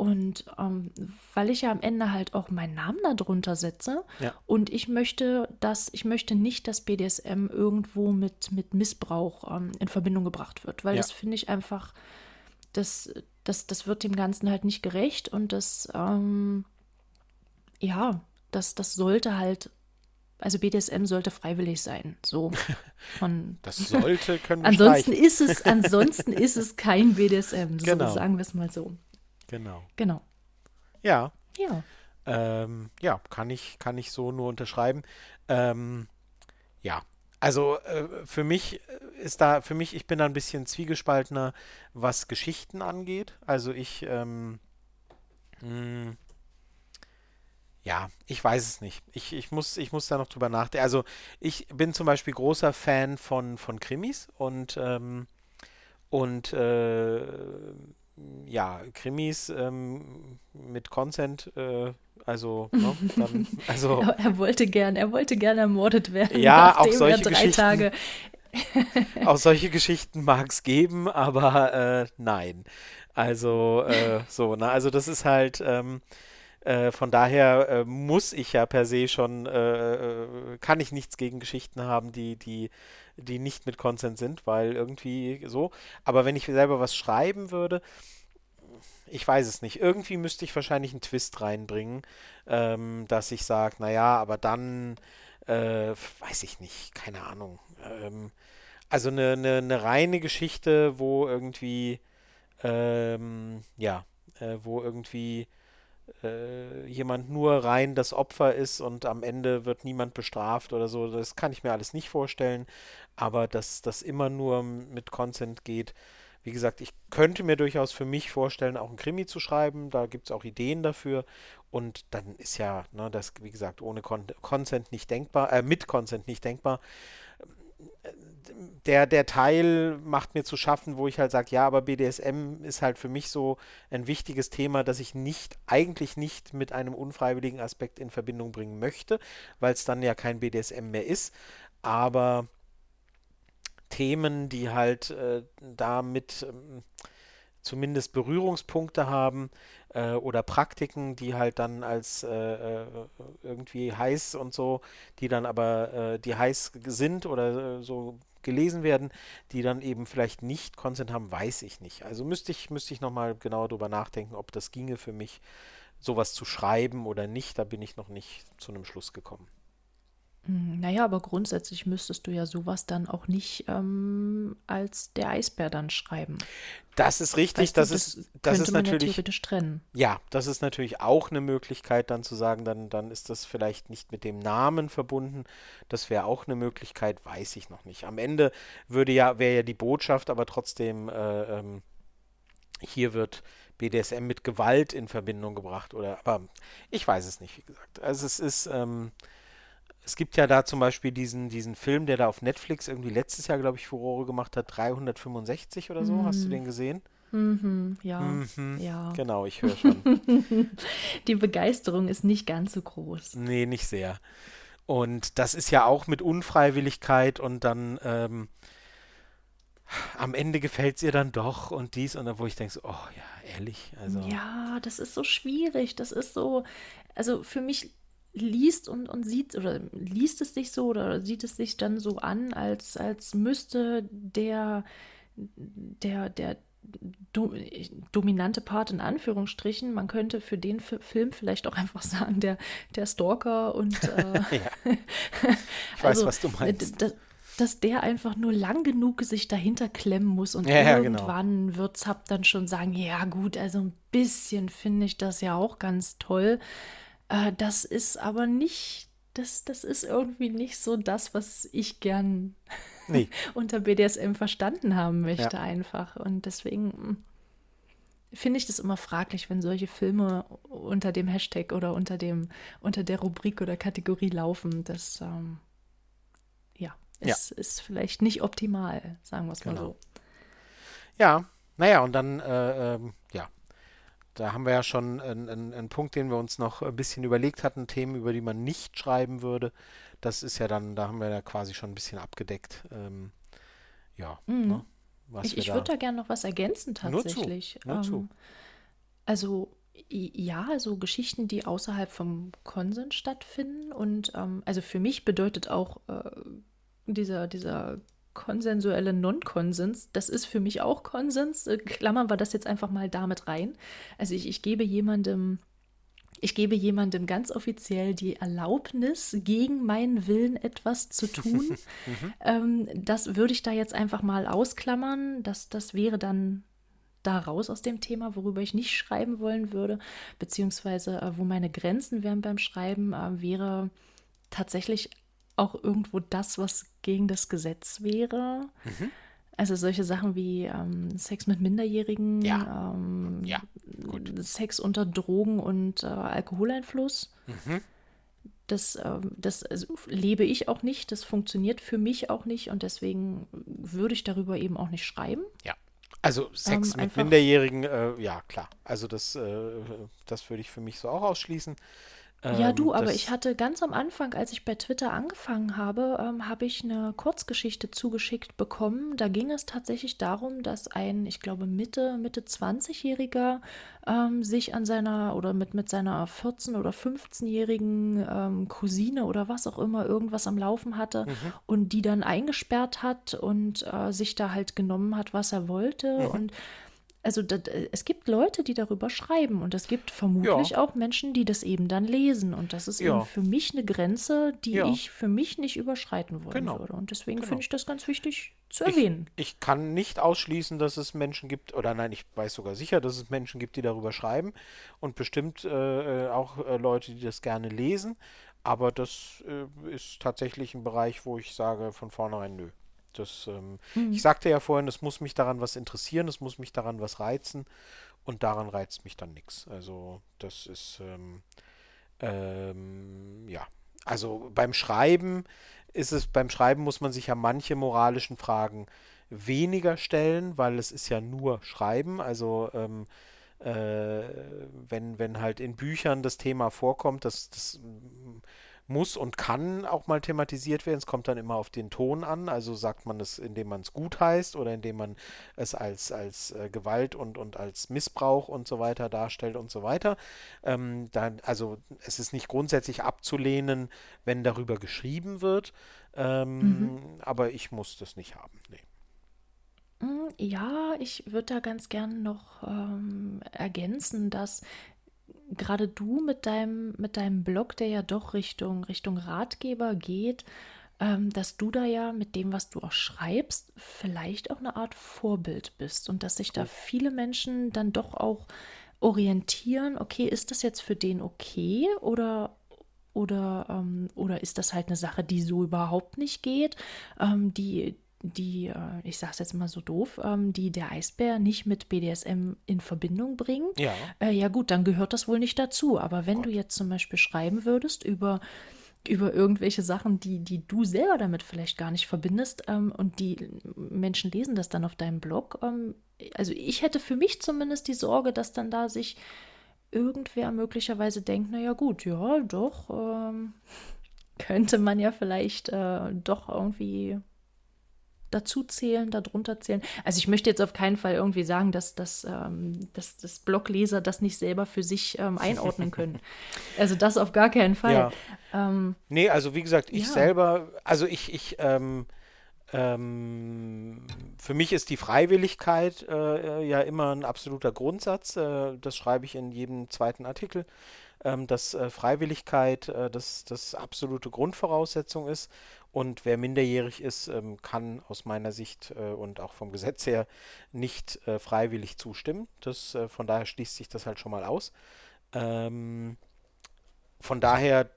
Speaker 2: Und ähm, weil ich ja am Ende halt auch meinen Namen darunter setze
Speaker 1: ja.
Speaker 2: und ich möchte, dass ich möchte nicht, dass BDSM irgendwo mit, mit Missbrauch ähm, in Verbindung gebracht wird, weil ja. das finde ich einfach, das, das, das wird dem Ganzen halt nicht gerecht und das, ähm, ja, das, das sollte halt also BDSM sollte freiwillig sein. So <laughs> von
Speaker 1: das sollte können wir <laughs>
Speaker 2: Ansonsten streichen. ist es ansonsten ist es <laughs> kein BDSM, so
Speaker 1: genau.
Speaker 2: sagen wir es mal so.
Speaker 1: Genau.
Speaker 2: Genau.
Speaker 1: Ja.
Speaker 2: Ja.
Speaker 1: Ähm, ja, kann ich, kann ich so nur unterschreiben. Ähm, ja, also äh, für mich ist da, für mich, ich bin da ein bisschen zwiegespaltener, was Geschichten angeht. Also ich, ähm, mh, hm, ja, ich weiß es nicht. Ich, ich, muss, ich muss da noch drüber nachdenken. Also ich bin zum Beispiel großer Fan von, von Krimis und, ähm, und äh, ja, Krimis ähm, mit Consent, äh, also, ne, dann, <laughs> also
Speaker 2: er, wollte gern, er wollte gern ermordet werden.
Speaker 1: Ja, <laughs> auch solche Geschichten. Tage auch solche Geschichten mag es geben, aber äh, nein. Also äh, so, ne? Also das ist halt, ähm, äh, von daher äh, muss ich ja per se schon, äh, äh, kann ich nichts gegen Geschichten haben, die, die, die nicht mit Consent sind, weil irgendwie so. Aber wenn ich selber was schreiben würde, ich weiß es nicht. Irgendwie müsste ich wahrscheinlich einen Twist reinbringen, ähm, dass ich sage, naja, aber dann, äh, weiß ich nicht, keine Ahnung. Ähm, also eine, eine, eine, reine Geschichte, wo irgendwie, ähm, ja, äh, wo irgendwie äh, jemand nur rein das Opfer ist und am Ende wird niemand bestraft oder so, das kann ich mir alles nicht vorstellen. Aber dass das immer nur mit Consent geht, wie gesagt, ich könnte mir durchaus für mich vorstellen, auch ein Krimi zu schreiben. Da gibt es auch Ideen dafür. Und dann ist ja, ne, das, wie gesagt, ohne Con Consent nicht denkbar, äh, mit Consent nicht denkbar. Der, der Teil macht mir zu schaffen, wo ich halt sage, ja, aber BDSM ist halt für mich so ein wichtiges Thema, das ich nicht, eigentlich nicht mit einem unfreiwilligen Aspekt in Verbindung bringen möchte, weil es dann ja kein BDSM mehr ist. Aber Themen, die halt äh, damit ähm, zumindest Berührungspunkte haben äh, oder Praktiken, die halt dann als äh, äh irgendwie heiß und so, die dann aber, äh, die heiß sind oder äh, so gelesen werden, die dann eben vielleicht nicht Consent haben, weiß ich nicht. Also müsste ich, müsste ich nochmal genauer drüber nachdenken, ob das ginge für mich, sowas zu schreiben oder nicht. Da bin ich noch nicht zu einem Schluss gekommen.
Speaker 2: Hm, naja, aber grundsätzlich müsstest du ja sowas dann auch nicht ähm, als der Eisbär dann schreiben.
Speaker 1: Das ist richtig, weißt du, das, das, ist das ist natürlich ja
Speaker 2: trennen.
Speaker 1: Ja, das ist natürlich auch eine Möglichkeit dann zu sagen, dann dann ist das vielleicht nicht mit dem Namen verbunden. Das wäre auch eine Möglichkeit, weiß ich noch nicht. Am Ende würde ja wäre ja die Botschaft, aber trotzdem äh, ähm, hier wird BDSM mit Gewalt in Verbindung gebracht oder aber ich weiß es nicht, wie gesagt. Also es ist ähm, es gibt ja da zum Beispiel diesen, diesen Film, der da auf Netflix irgendwie letztes Jahr, glaube ich, Furore gemacht hat, 365 oder so. Mhm. Hast du mhm. den gesehen?
Speaker 2: Mhm, ja, mhm. ja.
Speaker 1: Genau, ich höre schon. <laughs>
Speaker 2: Die Begeisterung ist nicht ganz so groß.
Speaker 1: Nee, nicht sehr. Und das ist ja auch mit Unfreiwilligkeit und dann ähm, am Ende gefällt es ihr dann doch und dies und dann, wo ich denke, so, oh ja, ehrlich. Also.
Speaker 2: Ja, das ist so schwierig. Das ist so, also für mich liest und, und sieht oder liest es sich so oder sieht es sich dann so an, als, als müsste der, der, der do, dominante Part in Anführungsstrichen, man könnte für den F Film vielleicht auch einfach sagen, der, der Stalker und <laughs> äh, <laughs>
Speaker 1: ich weiß, also, was du meinst.
Speaker 2: dass der einfach nur lang genug sich dahinter klemmen muss und ja, irgendwann genau. wird Zapp dann schon sagen, ja gut, also ein bisschen finde ich das ja auch ganz toll. Äh, das ist aber nicht, das, das ist irgendwie nicht so das, was ich gern nee. <laughs> unter BDSM verstanden haben möchte, ja. einfach. Und deswegen hm, finde ich das immer fraglich, wenn solche Filme unter dem Hashtag oder unter dem, unter der Rubrik oder Kategorie laufen. Das ähm, ja, ist, ja. ist vielleicht nicht optimal, sagen wir es genau. mal so.
Speaker 1: Ja, naja, und dann, äh, ähm, ja, da haben wir ja schon einen, einen, Punkt, den wir uns noch ein bisschen überlegt hatten, Themen, über die man nicht schreiben würde. Das ist ja dann, da haben wir ja quasi schon ein bisschen abgedeckt. Ähm, ja,
Speaker 2: mhm. ne, ich, ich würde da gerne noch was ergänzen tatsächlich.
Speaker 1: Nur zu. Nur ähm, zu.
Speaker 2: Also ja, also Geschichten, die außerhalb vom Konsens stattfinden. Und ähm, also für mich bedeutet auch äh, dieser, dieser konsensuelle Non-Konsens, das ist für mich auch Konsens. Äh, klammern wir das jetzt einfach mal damit rein. Also ich, ich gebe jemandem ich gebe jemandem ganz offiziell die Erlaubnis, gegen meinen Willen etwas zu <laughs> tun. mhm. ähm, das würde ich da jetzt einfach mal ausklammern. Das, das wäre dann da raus aus dem Thema, worüber ich nicht schreiben wollen würde, beziehungsweise äh, wo meine Grenzen wären beim Schreiben, äh, wäre tatsächlich auch irgendwo das, was gegen das Gesetz wäre. Mhm. Also solche Sachen wie ähm, Sex mit Minderjährigen,
Speaker 1: ja. Ähm, ja,
Speaker 2: Sex unter Drogen und äh, Alkoholeinfluss. Mhm. Das, äh, das also, lebe ich auch nicht, das funktioniert für mich auch nicht und deswegen würde ich darüber eben auch nicht schreiben.
Speaker 1: Ja. Also Sex ähm, mit Minderjährigen, äh, ja klar. Also das, äh, das würde ich für mich so auch ausschließen.
Speaker 2: Ja, du, ähm, aber ich hatte ganz am Anfang, als ich bei Twitter angefangen habe, ähm, habe ich eine Kurzgeschichte zugeschickt bekommen. Da ging es tatsächlich darum, dass ein, ich glaube, Mitte, Mitte 20-Jähriger ähm, sich an seiner oder mit, mit seiner 14- oder 15-jährigen ähm, Cousine oder was auch immer irgendwas am Laufen hatte mhm. und die dann eingesperrt hat und äh, sich da halt genommen hat, was er wollte. Mhm. Und also das, es gibt Leute, die darüber schreiben und es gibt vermutlich ja. auch Menschen, die das eben dann lesen. Und das ist ja. eben für mich eine Grenze, die ja. ich für mich nicht überschreiten wollen genau. würde. Und deswegen genau. finde ich das ganz wichtig zu erwähnen.
Speaker 1: Ich, ich, kann nicht ausschließen, dass es Menschen gibt, oder nein, ich weiß sogar sicher, dass es Menschen gibt, die darüber schreiben und bestimmt äh, äh auch äh, Leute, die das gerne lesen. Aber das äh, ist tatsächlich ein Bereich, wo ich sage von vornherein nö. Das, ähm, mhm. Ich sagte ja vorhin, es muss mich daran was interessieren, es muss mich daran was reizen und daran reizt mich dann nichts. Also das ist ähm, ähm, ja, also beim Schreiben ist es, beim Schreiben muss man sich ja manche moralischen Fragen weniger stellen, weil es ist ja nur Schreiben. Also ähm, äh, wenn, wenn halt in Büchern das Thema vorkommt, das, das muss und kann auch mal thematisiert werden. Es kommt dann immer auf den Ton an. Also sagt man es, indem man es gut heißt oder indem man es als, als äh, Gewalt und, und als Missbrauch und so weiter darstellt und so weiter. Ähm, dann, also es ist nicht grundsätzlich abzulehnen, wenn darüber geschrieben wird. Ähm, mhm. Aber ich muss das nicht haben. Nee.
Speaker 2: Mm, ja, ich würde da ganz gern noch ähm, ergänzen, dass gerade du mit deinem, mit deinem Blog, der ja doch Richtung, Richtung Ratgeber geht, ähm, dass du da ja mit dem, was du auch schreibst, vielleicht auch eine Art Vorbild bist und dass sich da viele Menschen dann doch auch orientieren, okay, ist das jetzt für den okay oder oder, ähm, oder ist das halt eine Sache, die so überhaupt nicht geht, ähm, die, die, äh, ich sage es jetzt mal so doof, ähm, die der Eisbär nicht mit BDSM in Verbindung bringt,
Speaker 1: ja,
Speaker 2: äh, ja gut, dann gehört das wohl nicht dazu. Aber wenn Gott. du jetzt zum Beispiel schreiben würdest über über irgendwelche Sachen, die, die du selber damit vielleicht gar nicht verbindest ähm, und die Menschen lesen das dann auf deinem Blog. Ähm, also ich hätte für mich zumindest die Sorge, dass dann da sich irgendwer möglicherweise denkt, naja gut, ja, doch, ähm, <laughs> könnte man ja vielleicht äh, doch irgendwie dazu zählen, darunter zählen. Also ich möchte jetzt auf keinen Fall irgendwie sagen, dass, dass, ähm, dass, dass Blogleser das nicht selber für sich ähm, einordnen können. <laughs> also das auf gar keinen Fall. Ja.
Speaker 1: Ähm, nee, also wie gesagt, ich ja. selber, also ich, ich, ähm, ähm, für mich ist die Freiwilligkeit äh, ja immer ein absoluter Grundsatz. Äh, das schreibe ich in jedem zweiten Artikel, ähm, dass äh, Freiwilligkeit äh, das, das absolute Grundvoraussetzung ist. Und wer minderjährig ist, ähm, kann aus meiner Sicht äh, und auch vom Gesetz her nicht äh, freiwillig zustimmen. Das, äh, von daher schließt sich das halt schon mal aus. Ähm, von daher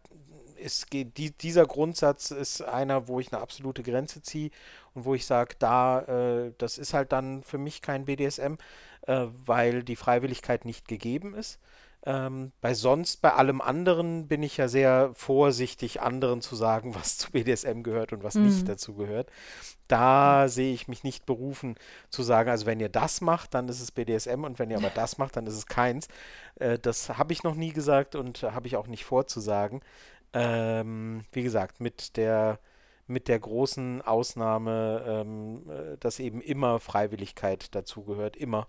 Speaker 1: ist die, dieser Grundsatz ist einer, wo ich eine absolute Grenze ziehe und wo ich sage, da, äh, das ist halt dann für mich kein BDSM, äh, weil die Freiwilligkeit nicht gegeben ist. Ähm, bei sonst, bei allem anderen bin ich ja sehr vorsichtig, anderen zu sagen, <laughs> was zu BDSM gehört und was mhm. nicht dazu gehört. Da sehe ich mich nicht berufen zu sagen, also wenn ihr das macht, dann ist es BDSM und wenn ihr aber das macht, dann ist es keins. Äh, das habe ich noch nie gesagt und habe ich auch nicht vorzusagen. Ähm, wie gesagt, mit der mit der großen Ausnahme, ähm, äh, dass eben immer Freiwilligkeit dazugehört, immer.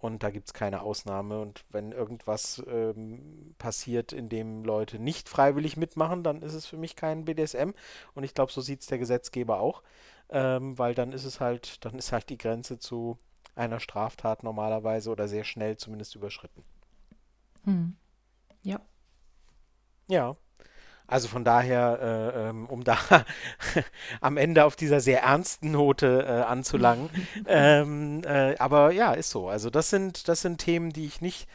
Speaker 1: Und da gibt es keine Ausnahme. Und wenn irgendwas ähm, passiert, in dem Leute nicht freiwillig mitmachen, dann ist es für mich kein BDSM. Und ich glaube, so sieht es der Gesetzgeber auch. Ähm, weil dann ist es halt, dann ist halt die Grenze zu einer Straftat normalerweise oder sehr schnell zumindest überschritten.
Speaker 2: Hm. Ja.
Speaker 1: Ja. Also von daher, äh, ähm, um da <laughs> am Ende auf dieser sehr ernsten Note äh, anzulangen. <laughs> ähm, äh, aber ja, ist so. Also das sind, das sind Themen, die ich nicht,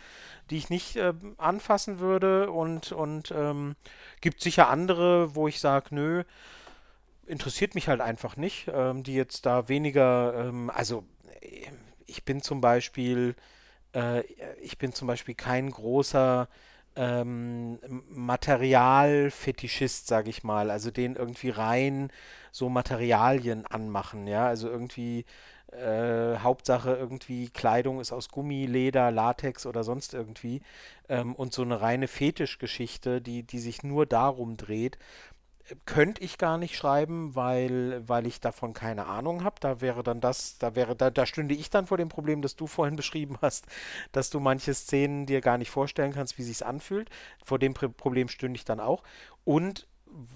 Speaker 1: die ich nicht äh, anfassen würde und, und ähm, gibt sicher andere, wo ich sage, nö, interessiert mich halt einfach nicht, ähm, die jetzt da weniger, ähm, also ich bin zum Beispiel, äh, ich bin zum Beispiel kein großer ähm, Materialfetischist, sage ich mal, also den irgendwie rein so Materialien anmachen, ja, also irgendwie äh, Hauptsache irgendwie Kleidung ist aus Gummi, Leder, Latex oder sonst irgendwie. Ähm, und so eine reine Fetischgeschichte, die, die sich nur darum dreht, könnte ich gar nicht schreiben, weil, weil ich davon keine Ahnung habe. Da wäre dann das, da wäre, da, da stünde ich dann vor dem Problem, das du <laughs> vorhin beschrieben hast, dass du manche Szenen dir gar nicht vorstellen kannst, wie sich's anfühlt. Vor dem Problem stünde ich dann auch. Und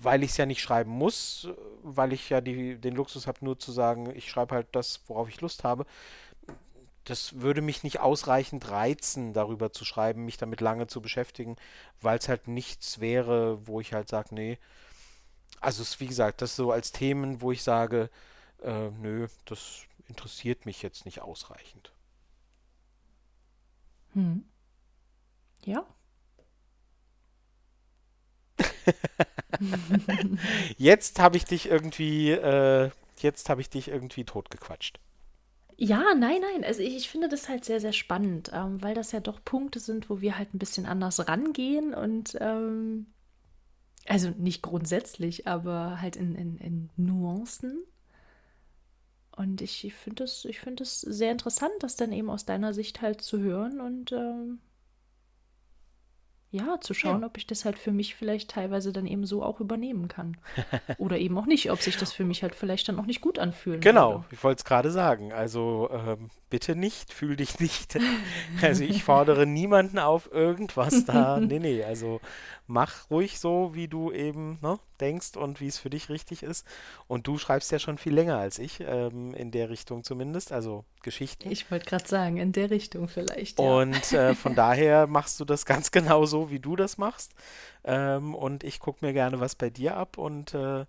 Speaker 1: weil ich es ja nicht schreiben muss, weil ich ja die, den Luxus habe, nur zu sagen, ich schreibe halt das, worauf ich Lust habe, das würde mich nicht ausreichend reizen, darüber zu schreiben, mich damit lange zu beschäftigen, weil es halt nichts wäre, wo ich halt sage, nee, also es, wie gesagt, das so als Themen, wo ich sage, äh, nö, das interessiert mich jetzt nicht ausreichend.
Speaker 2: Hm. Ja. <laughs>
Speaker 1: jetzt habe ich dich irgendwie, äh, jetzt habe ich dich irgendwie totgequatscht.
Speaker 2: Ja, nein, nein. Also ich, ich finde das halt sehr, sehr spannend, ähm, weil das ja doch Punkte sind, wo wir halt ein bisschen anders rangehen und ähm, also nicht grundsätzlich, aber halt in, in, in Nuancen. Und ich finde es find sehr interessant, das dann eben aus deiner Sicht halt zu hören und ähm, ja, zu schauen, ja. ob ich das halt für mich vielleicht teilweise dann eben so auch übernehmen kann. <laughs> Oder eben auch nicht, ob sich das für mich halt vielleicht dann auch nicht gut anfühlen
Speaker 1: Genau, würde. ich wollte es gerade sagen. Also ähm, bitte nicht, fühl dich nicht. <laughs> Also ich fordere niemanden auf irgendwas da. <laughs> Nee, nee, also mach ruhig so, wie du eben ne, denkst und wie es für dich richtig ist. Und du schreibst ja schon viel länger als ich, ähm, in der Richtung zumindest, also Geschichten.
Speaker 2: Ich wollte gerade sagen, in der Richtung vielleicht.
Speaker 1: Ja. Und äh, von <laughs> daher machst du das ganz genau so, wie du das machst. Ähm, und ich gucke mir gerne was bei dir ab und äh,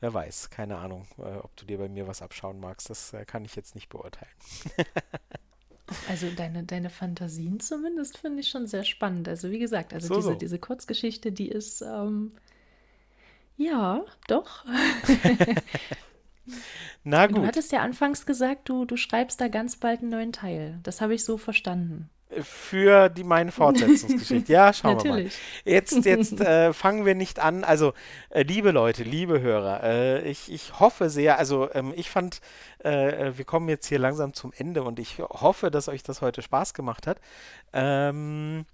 Speaker 1: wer weiß, keine Ahnung, äh, ob du dir bei mir was abschauen magst. Das äh, kann ich jetzt nicht beurteilen. <laughs>
Speaker 2: Also deine, deine Fantasien zumindest finde ich schon sehr spannend. Also wie gesagt, also so, diese, so. diese Kurzgeschichte, die ist, ähm, ja, doch. <laughs>
Speaker 1: Na gut.
Speaker 2: Du hattest ja anfangs gesagt, du, du schreibst da ganz bald einen neuen Teil. Das habe ich so verstanden
Speaker 1: für die meine Fortsetzungsgeschichte. Ja, schauen wir mal. Jetzt, jetzt äh, fangen wir nicht an. Also, äh, liebe Leute, liebe Hörer, äh, ich, ich hoffe sehr, also ähm, ich fand, äh, wir kommen jetzt hier langsam zum Ende und ich hoffe, dass euch das heute Spaß gemacht hat. Ähm,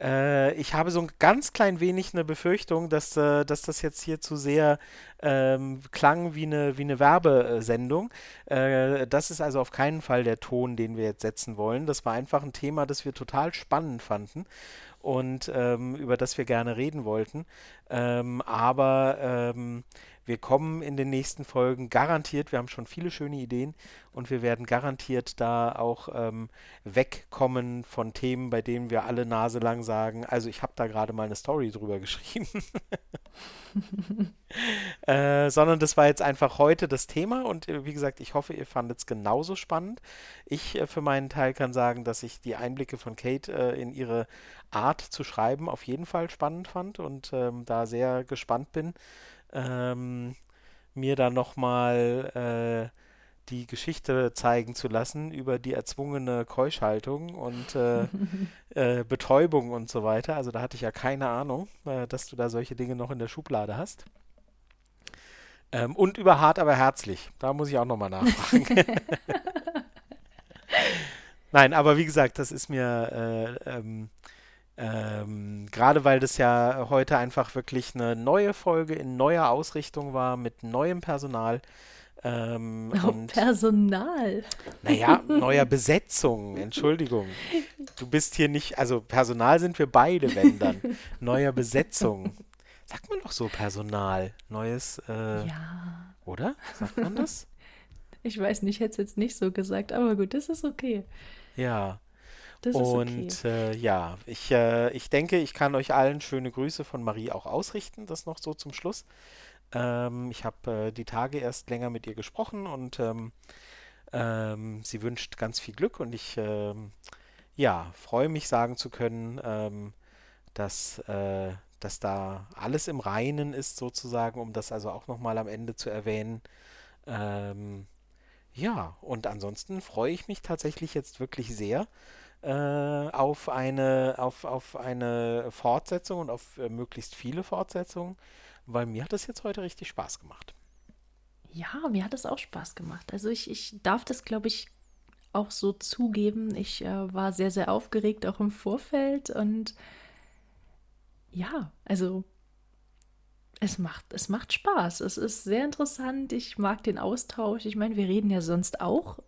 Speaker 1: äh, ich habe so ein ganz klein wenig eine Befürchtung, dass, äh, dass das jetzt hier zu sehr ähm, klang wie eine, wie eine Werbesendung. Äh, das ist also auf keinen Fall der Ton, den wir jetzt setzen wollen. Das war einfach ein Thema, das wir total spannend fanden und ähm, über das wir gerne reden wollten. Ähm, aber ähm, wir kommen in den nächsten Folgen garantiert, wir haben schon viele schöne Ideen und wir werden garantiert da auch ähm, wegkommen von Themen, bei denen wir alle Nase lang sagen, also ich habe da gerade mal eine Story drüber <laughs> geschrieben. äh, sondern das war jetzt einfach heute das Thema und äh, wie gesagt, ich hoffe, ihr fandet es genauso spannend. Ich äh, für meinen Teil kann sagen, dass ich die Einblicke von Kate äh, in ihre Art zu schreiben auf jeden Fall spannend fand und ähm, da sehr gespannt bin ähm, mir dann nochmal äh, die Geschichte zeigen zu lassen über die erzwungene Keuschhaltung und äh, <laughs> äh, Betäubung und so weiter. Also da hatte ich ja keine Ahnung, äh, dass du da solche Dinge noch in der Schublade hast. Ähm, und über hart, aber herzlich. Da muss ich auch nochmal nachfragen. <laughs> <laughs> Nein, aber wie gesagt, das ist mir äh, ähm, ähm, Gerade weil das ja heute einfach wirklich eine neue Folge in neuer Ausrichtung war, mit neuem Personal. Ähm,
Speaker 2: oh, und, Personal.
Speaker 1: Naja, <laughs> neuer Besetzung, Entschuldigung. Du bist hier nicht, also Personal sind wir beide, wenn dann. <laughs> Neuer Besetzung. Sagt man doch so Personal. Neues, äh,
Speaker 2: ja.
Speaker 1: Oder? Sagt man das? <laughs>
Speaker 2: Ich weiß nicht, ich hätte es jetzt nicht so gesagt, aber gut, das ist okay.
Speaker 1: Ja. Das ist und okay. äh, ja, ich, äh, ich denke, ich kann euch allen schöne Grüße von Marie auch ausrichten. Das noch so zum Schluss. Ähm, ich habe äh, die Tage erst länger mit ihr gesprochen und ähm, ähm, sie wünscht ganz viel Glück und ich ähm, ja, freue mich sagen zu können, ähm, dass, äh, dass da alles im Reinen ist sozusagen, um das also auch nochmal am Ende zu erwähnen. Ähm, ja, und ansonsten freue ich mich tatsächlich jetzt wirklich sehr auf, eine, auf, auf eine Fortsetzung und auf äh, möglichst viele Fortsetzungen, weil mir hat es jetzt heute richtig Spaß gemacht.
Speaker 2: Ja, mir hat es auch Spaß gemacht. Also ich, ich darf das, glaube ich, auch so zugeben. Ich äh, war sehr, sehr aufgeregt, auch im Vorfeld. Und ja, also es macht, es macht Spaß. Es ist sehr interessant. Ich mag den Austausch. Ich meine, wir reden ja sonst auch.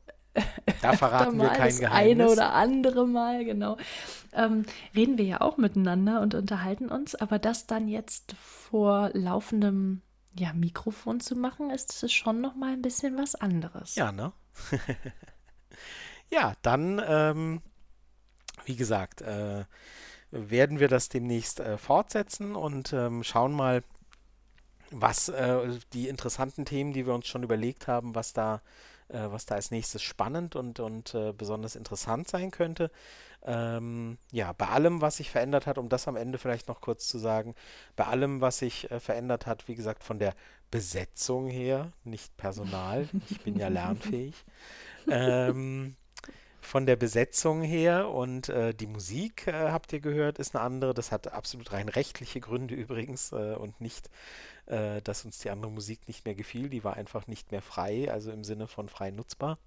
Speaker 1: Da <laughs> verraten wir kein das
Speaker 2: Geheimnis. Eine oder andere Mal, genau. Ähm, reden wir ja auch miteinander und unterhalten uns. Aber das dann jetzt vor laufendem ja, Mikrofon zu machen, ist es schon noch mal ein bisschen was anderes.
Speaker 1: Ja, ne? <laughs> ja, dann, ähm, wie gesagt, äh, werden wir das demnächst äh, fortsetzen und ähm, schauen mal, was äh, die interessanten Themen, die wir uns schon überlegt haben, was da, äh, was da als nächstes spannend und, und äh, besonders interessant sein könnte. Ähm, ja, bei allem, was sich verändert hat, um das am Ende vielleicht noch kurz zu sagen, bei allem, was sich äh, verändert hat, wie gesagt, von der Besetzung her, nicht Personal, <laughs> ich bin ja lernfähig, ähm, von der Besetzung her und äh, die Musik, äh, habt ihr gehört, ist eine andere. Das hat absolut rein rechtliche Gründe <laughs> übrigens äh, und nicht, äh, dass uns die andere Musik nicht mehr gefiel. Die war einfach nicht mehr frei, also im Sinne von frei nutzbar.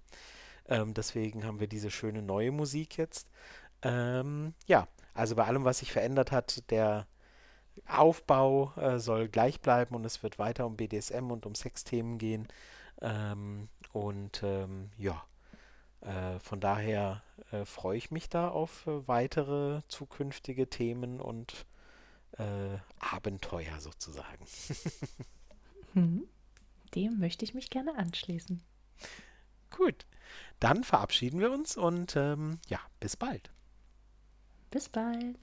Speaker 1: Ähm, deswegen haben wir diese schöne neue Musik jetzt. Ähm, ja, also bei allem, was sich verändert hat, der Aufbau äh, soll gleich bleiben und es wird weiter um BDSM und um Sexthemen gehen. Ähm, und ähm, ja, äh, von daher äh, freue ich mich da auf äh, weitere zukünftige Themen und äh, Abenteuer sozusagen. <laughs>
Speaker 2: hm. Dem möchte ich mich gerne anschließen.
Speaker 1: Gut, dann verabschieden wir uns und ähm, ja, bis bald.
Speaker 2: Bis bald.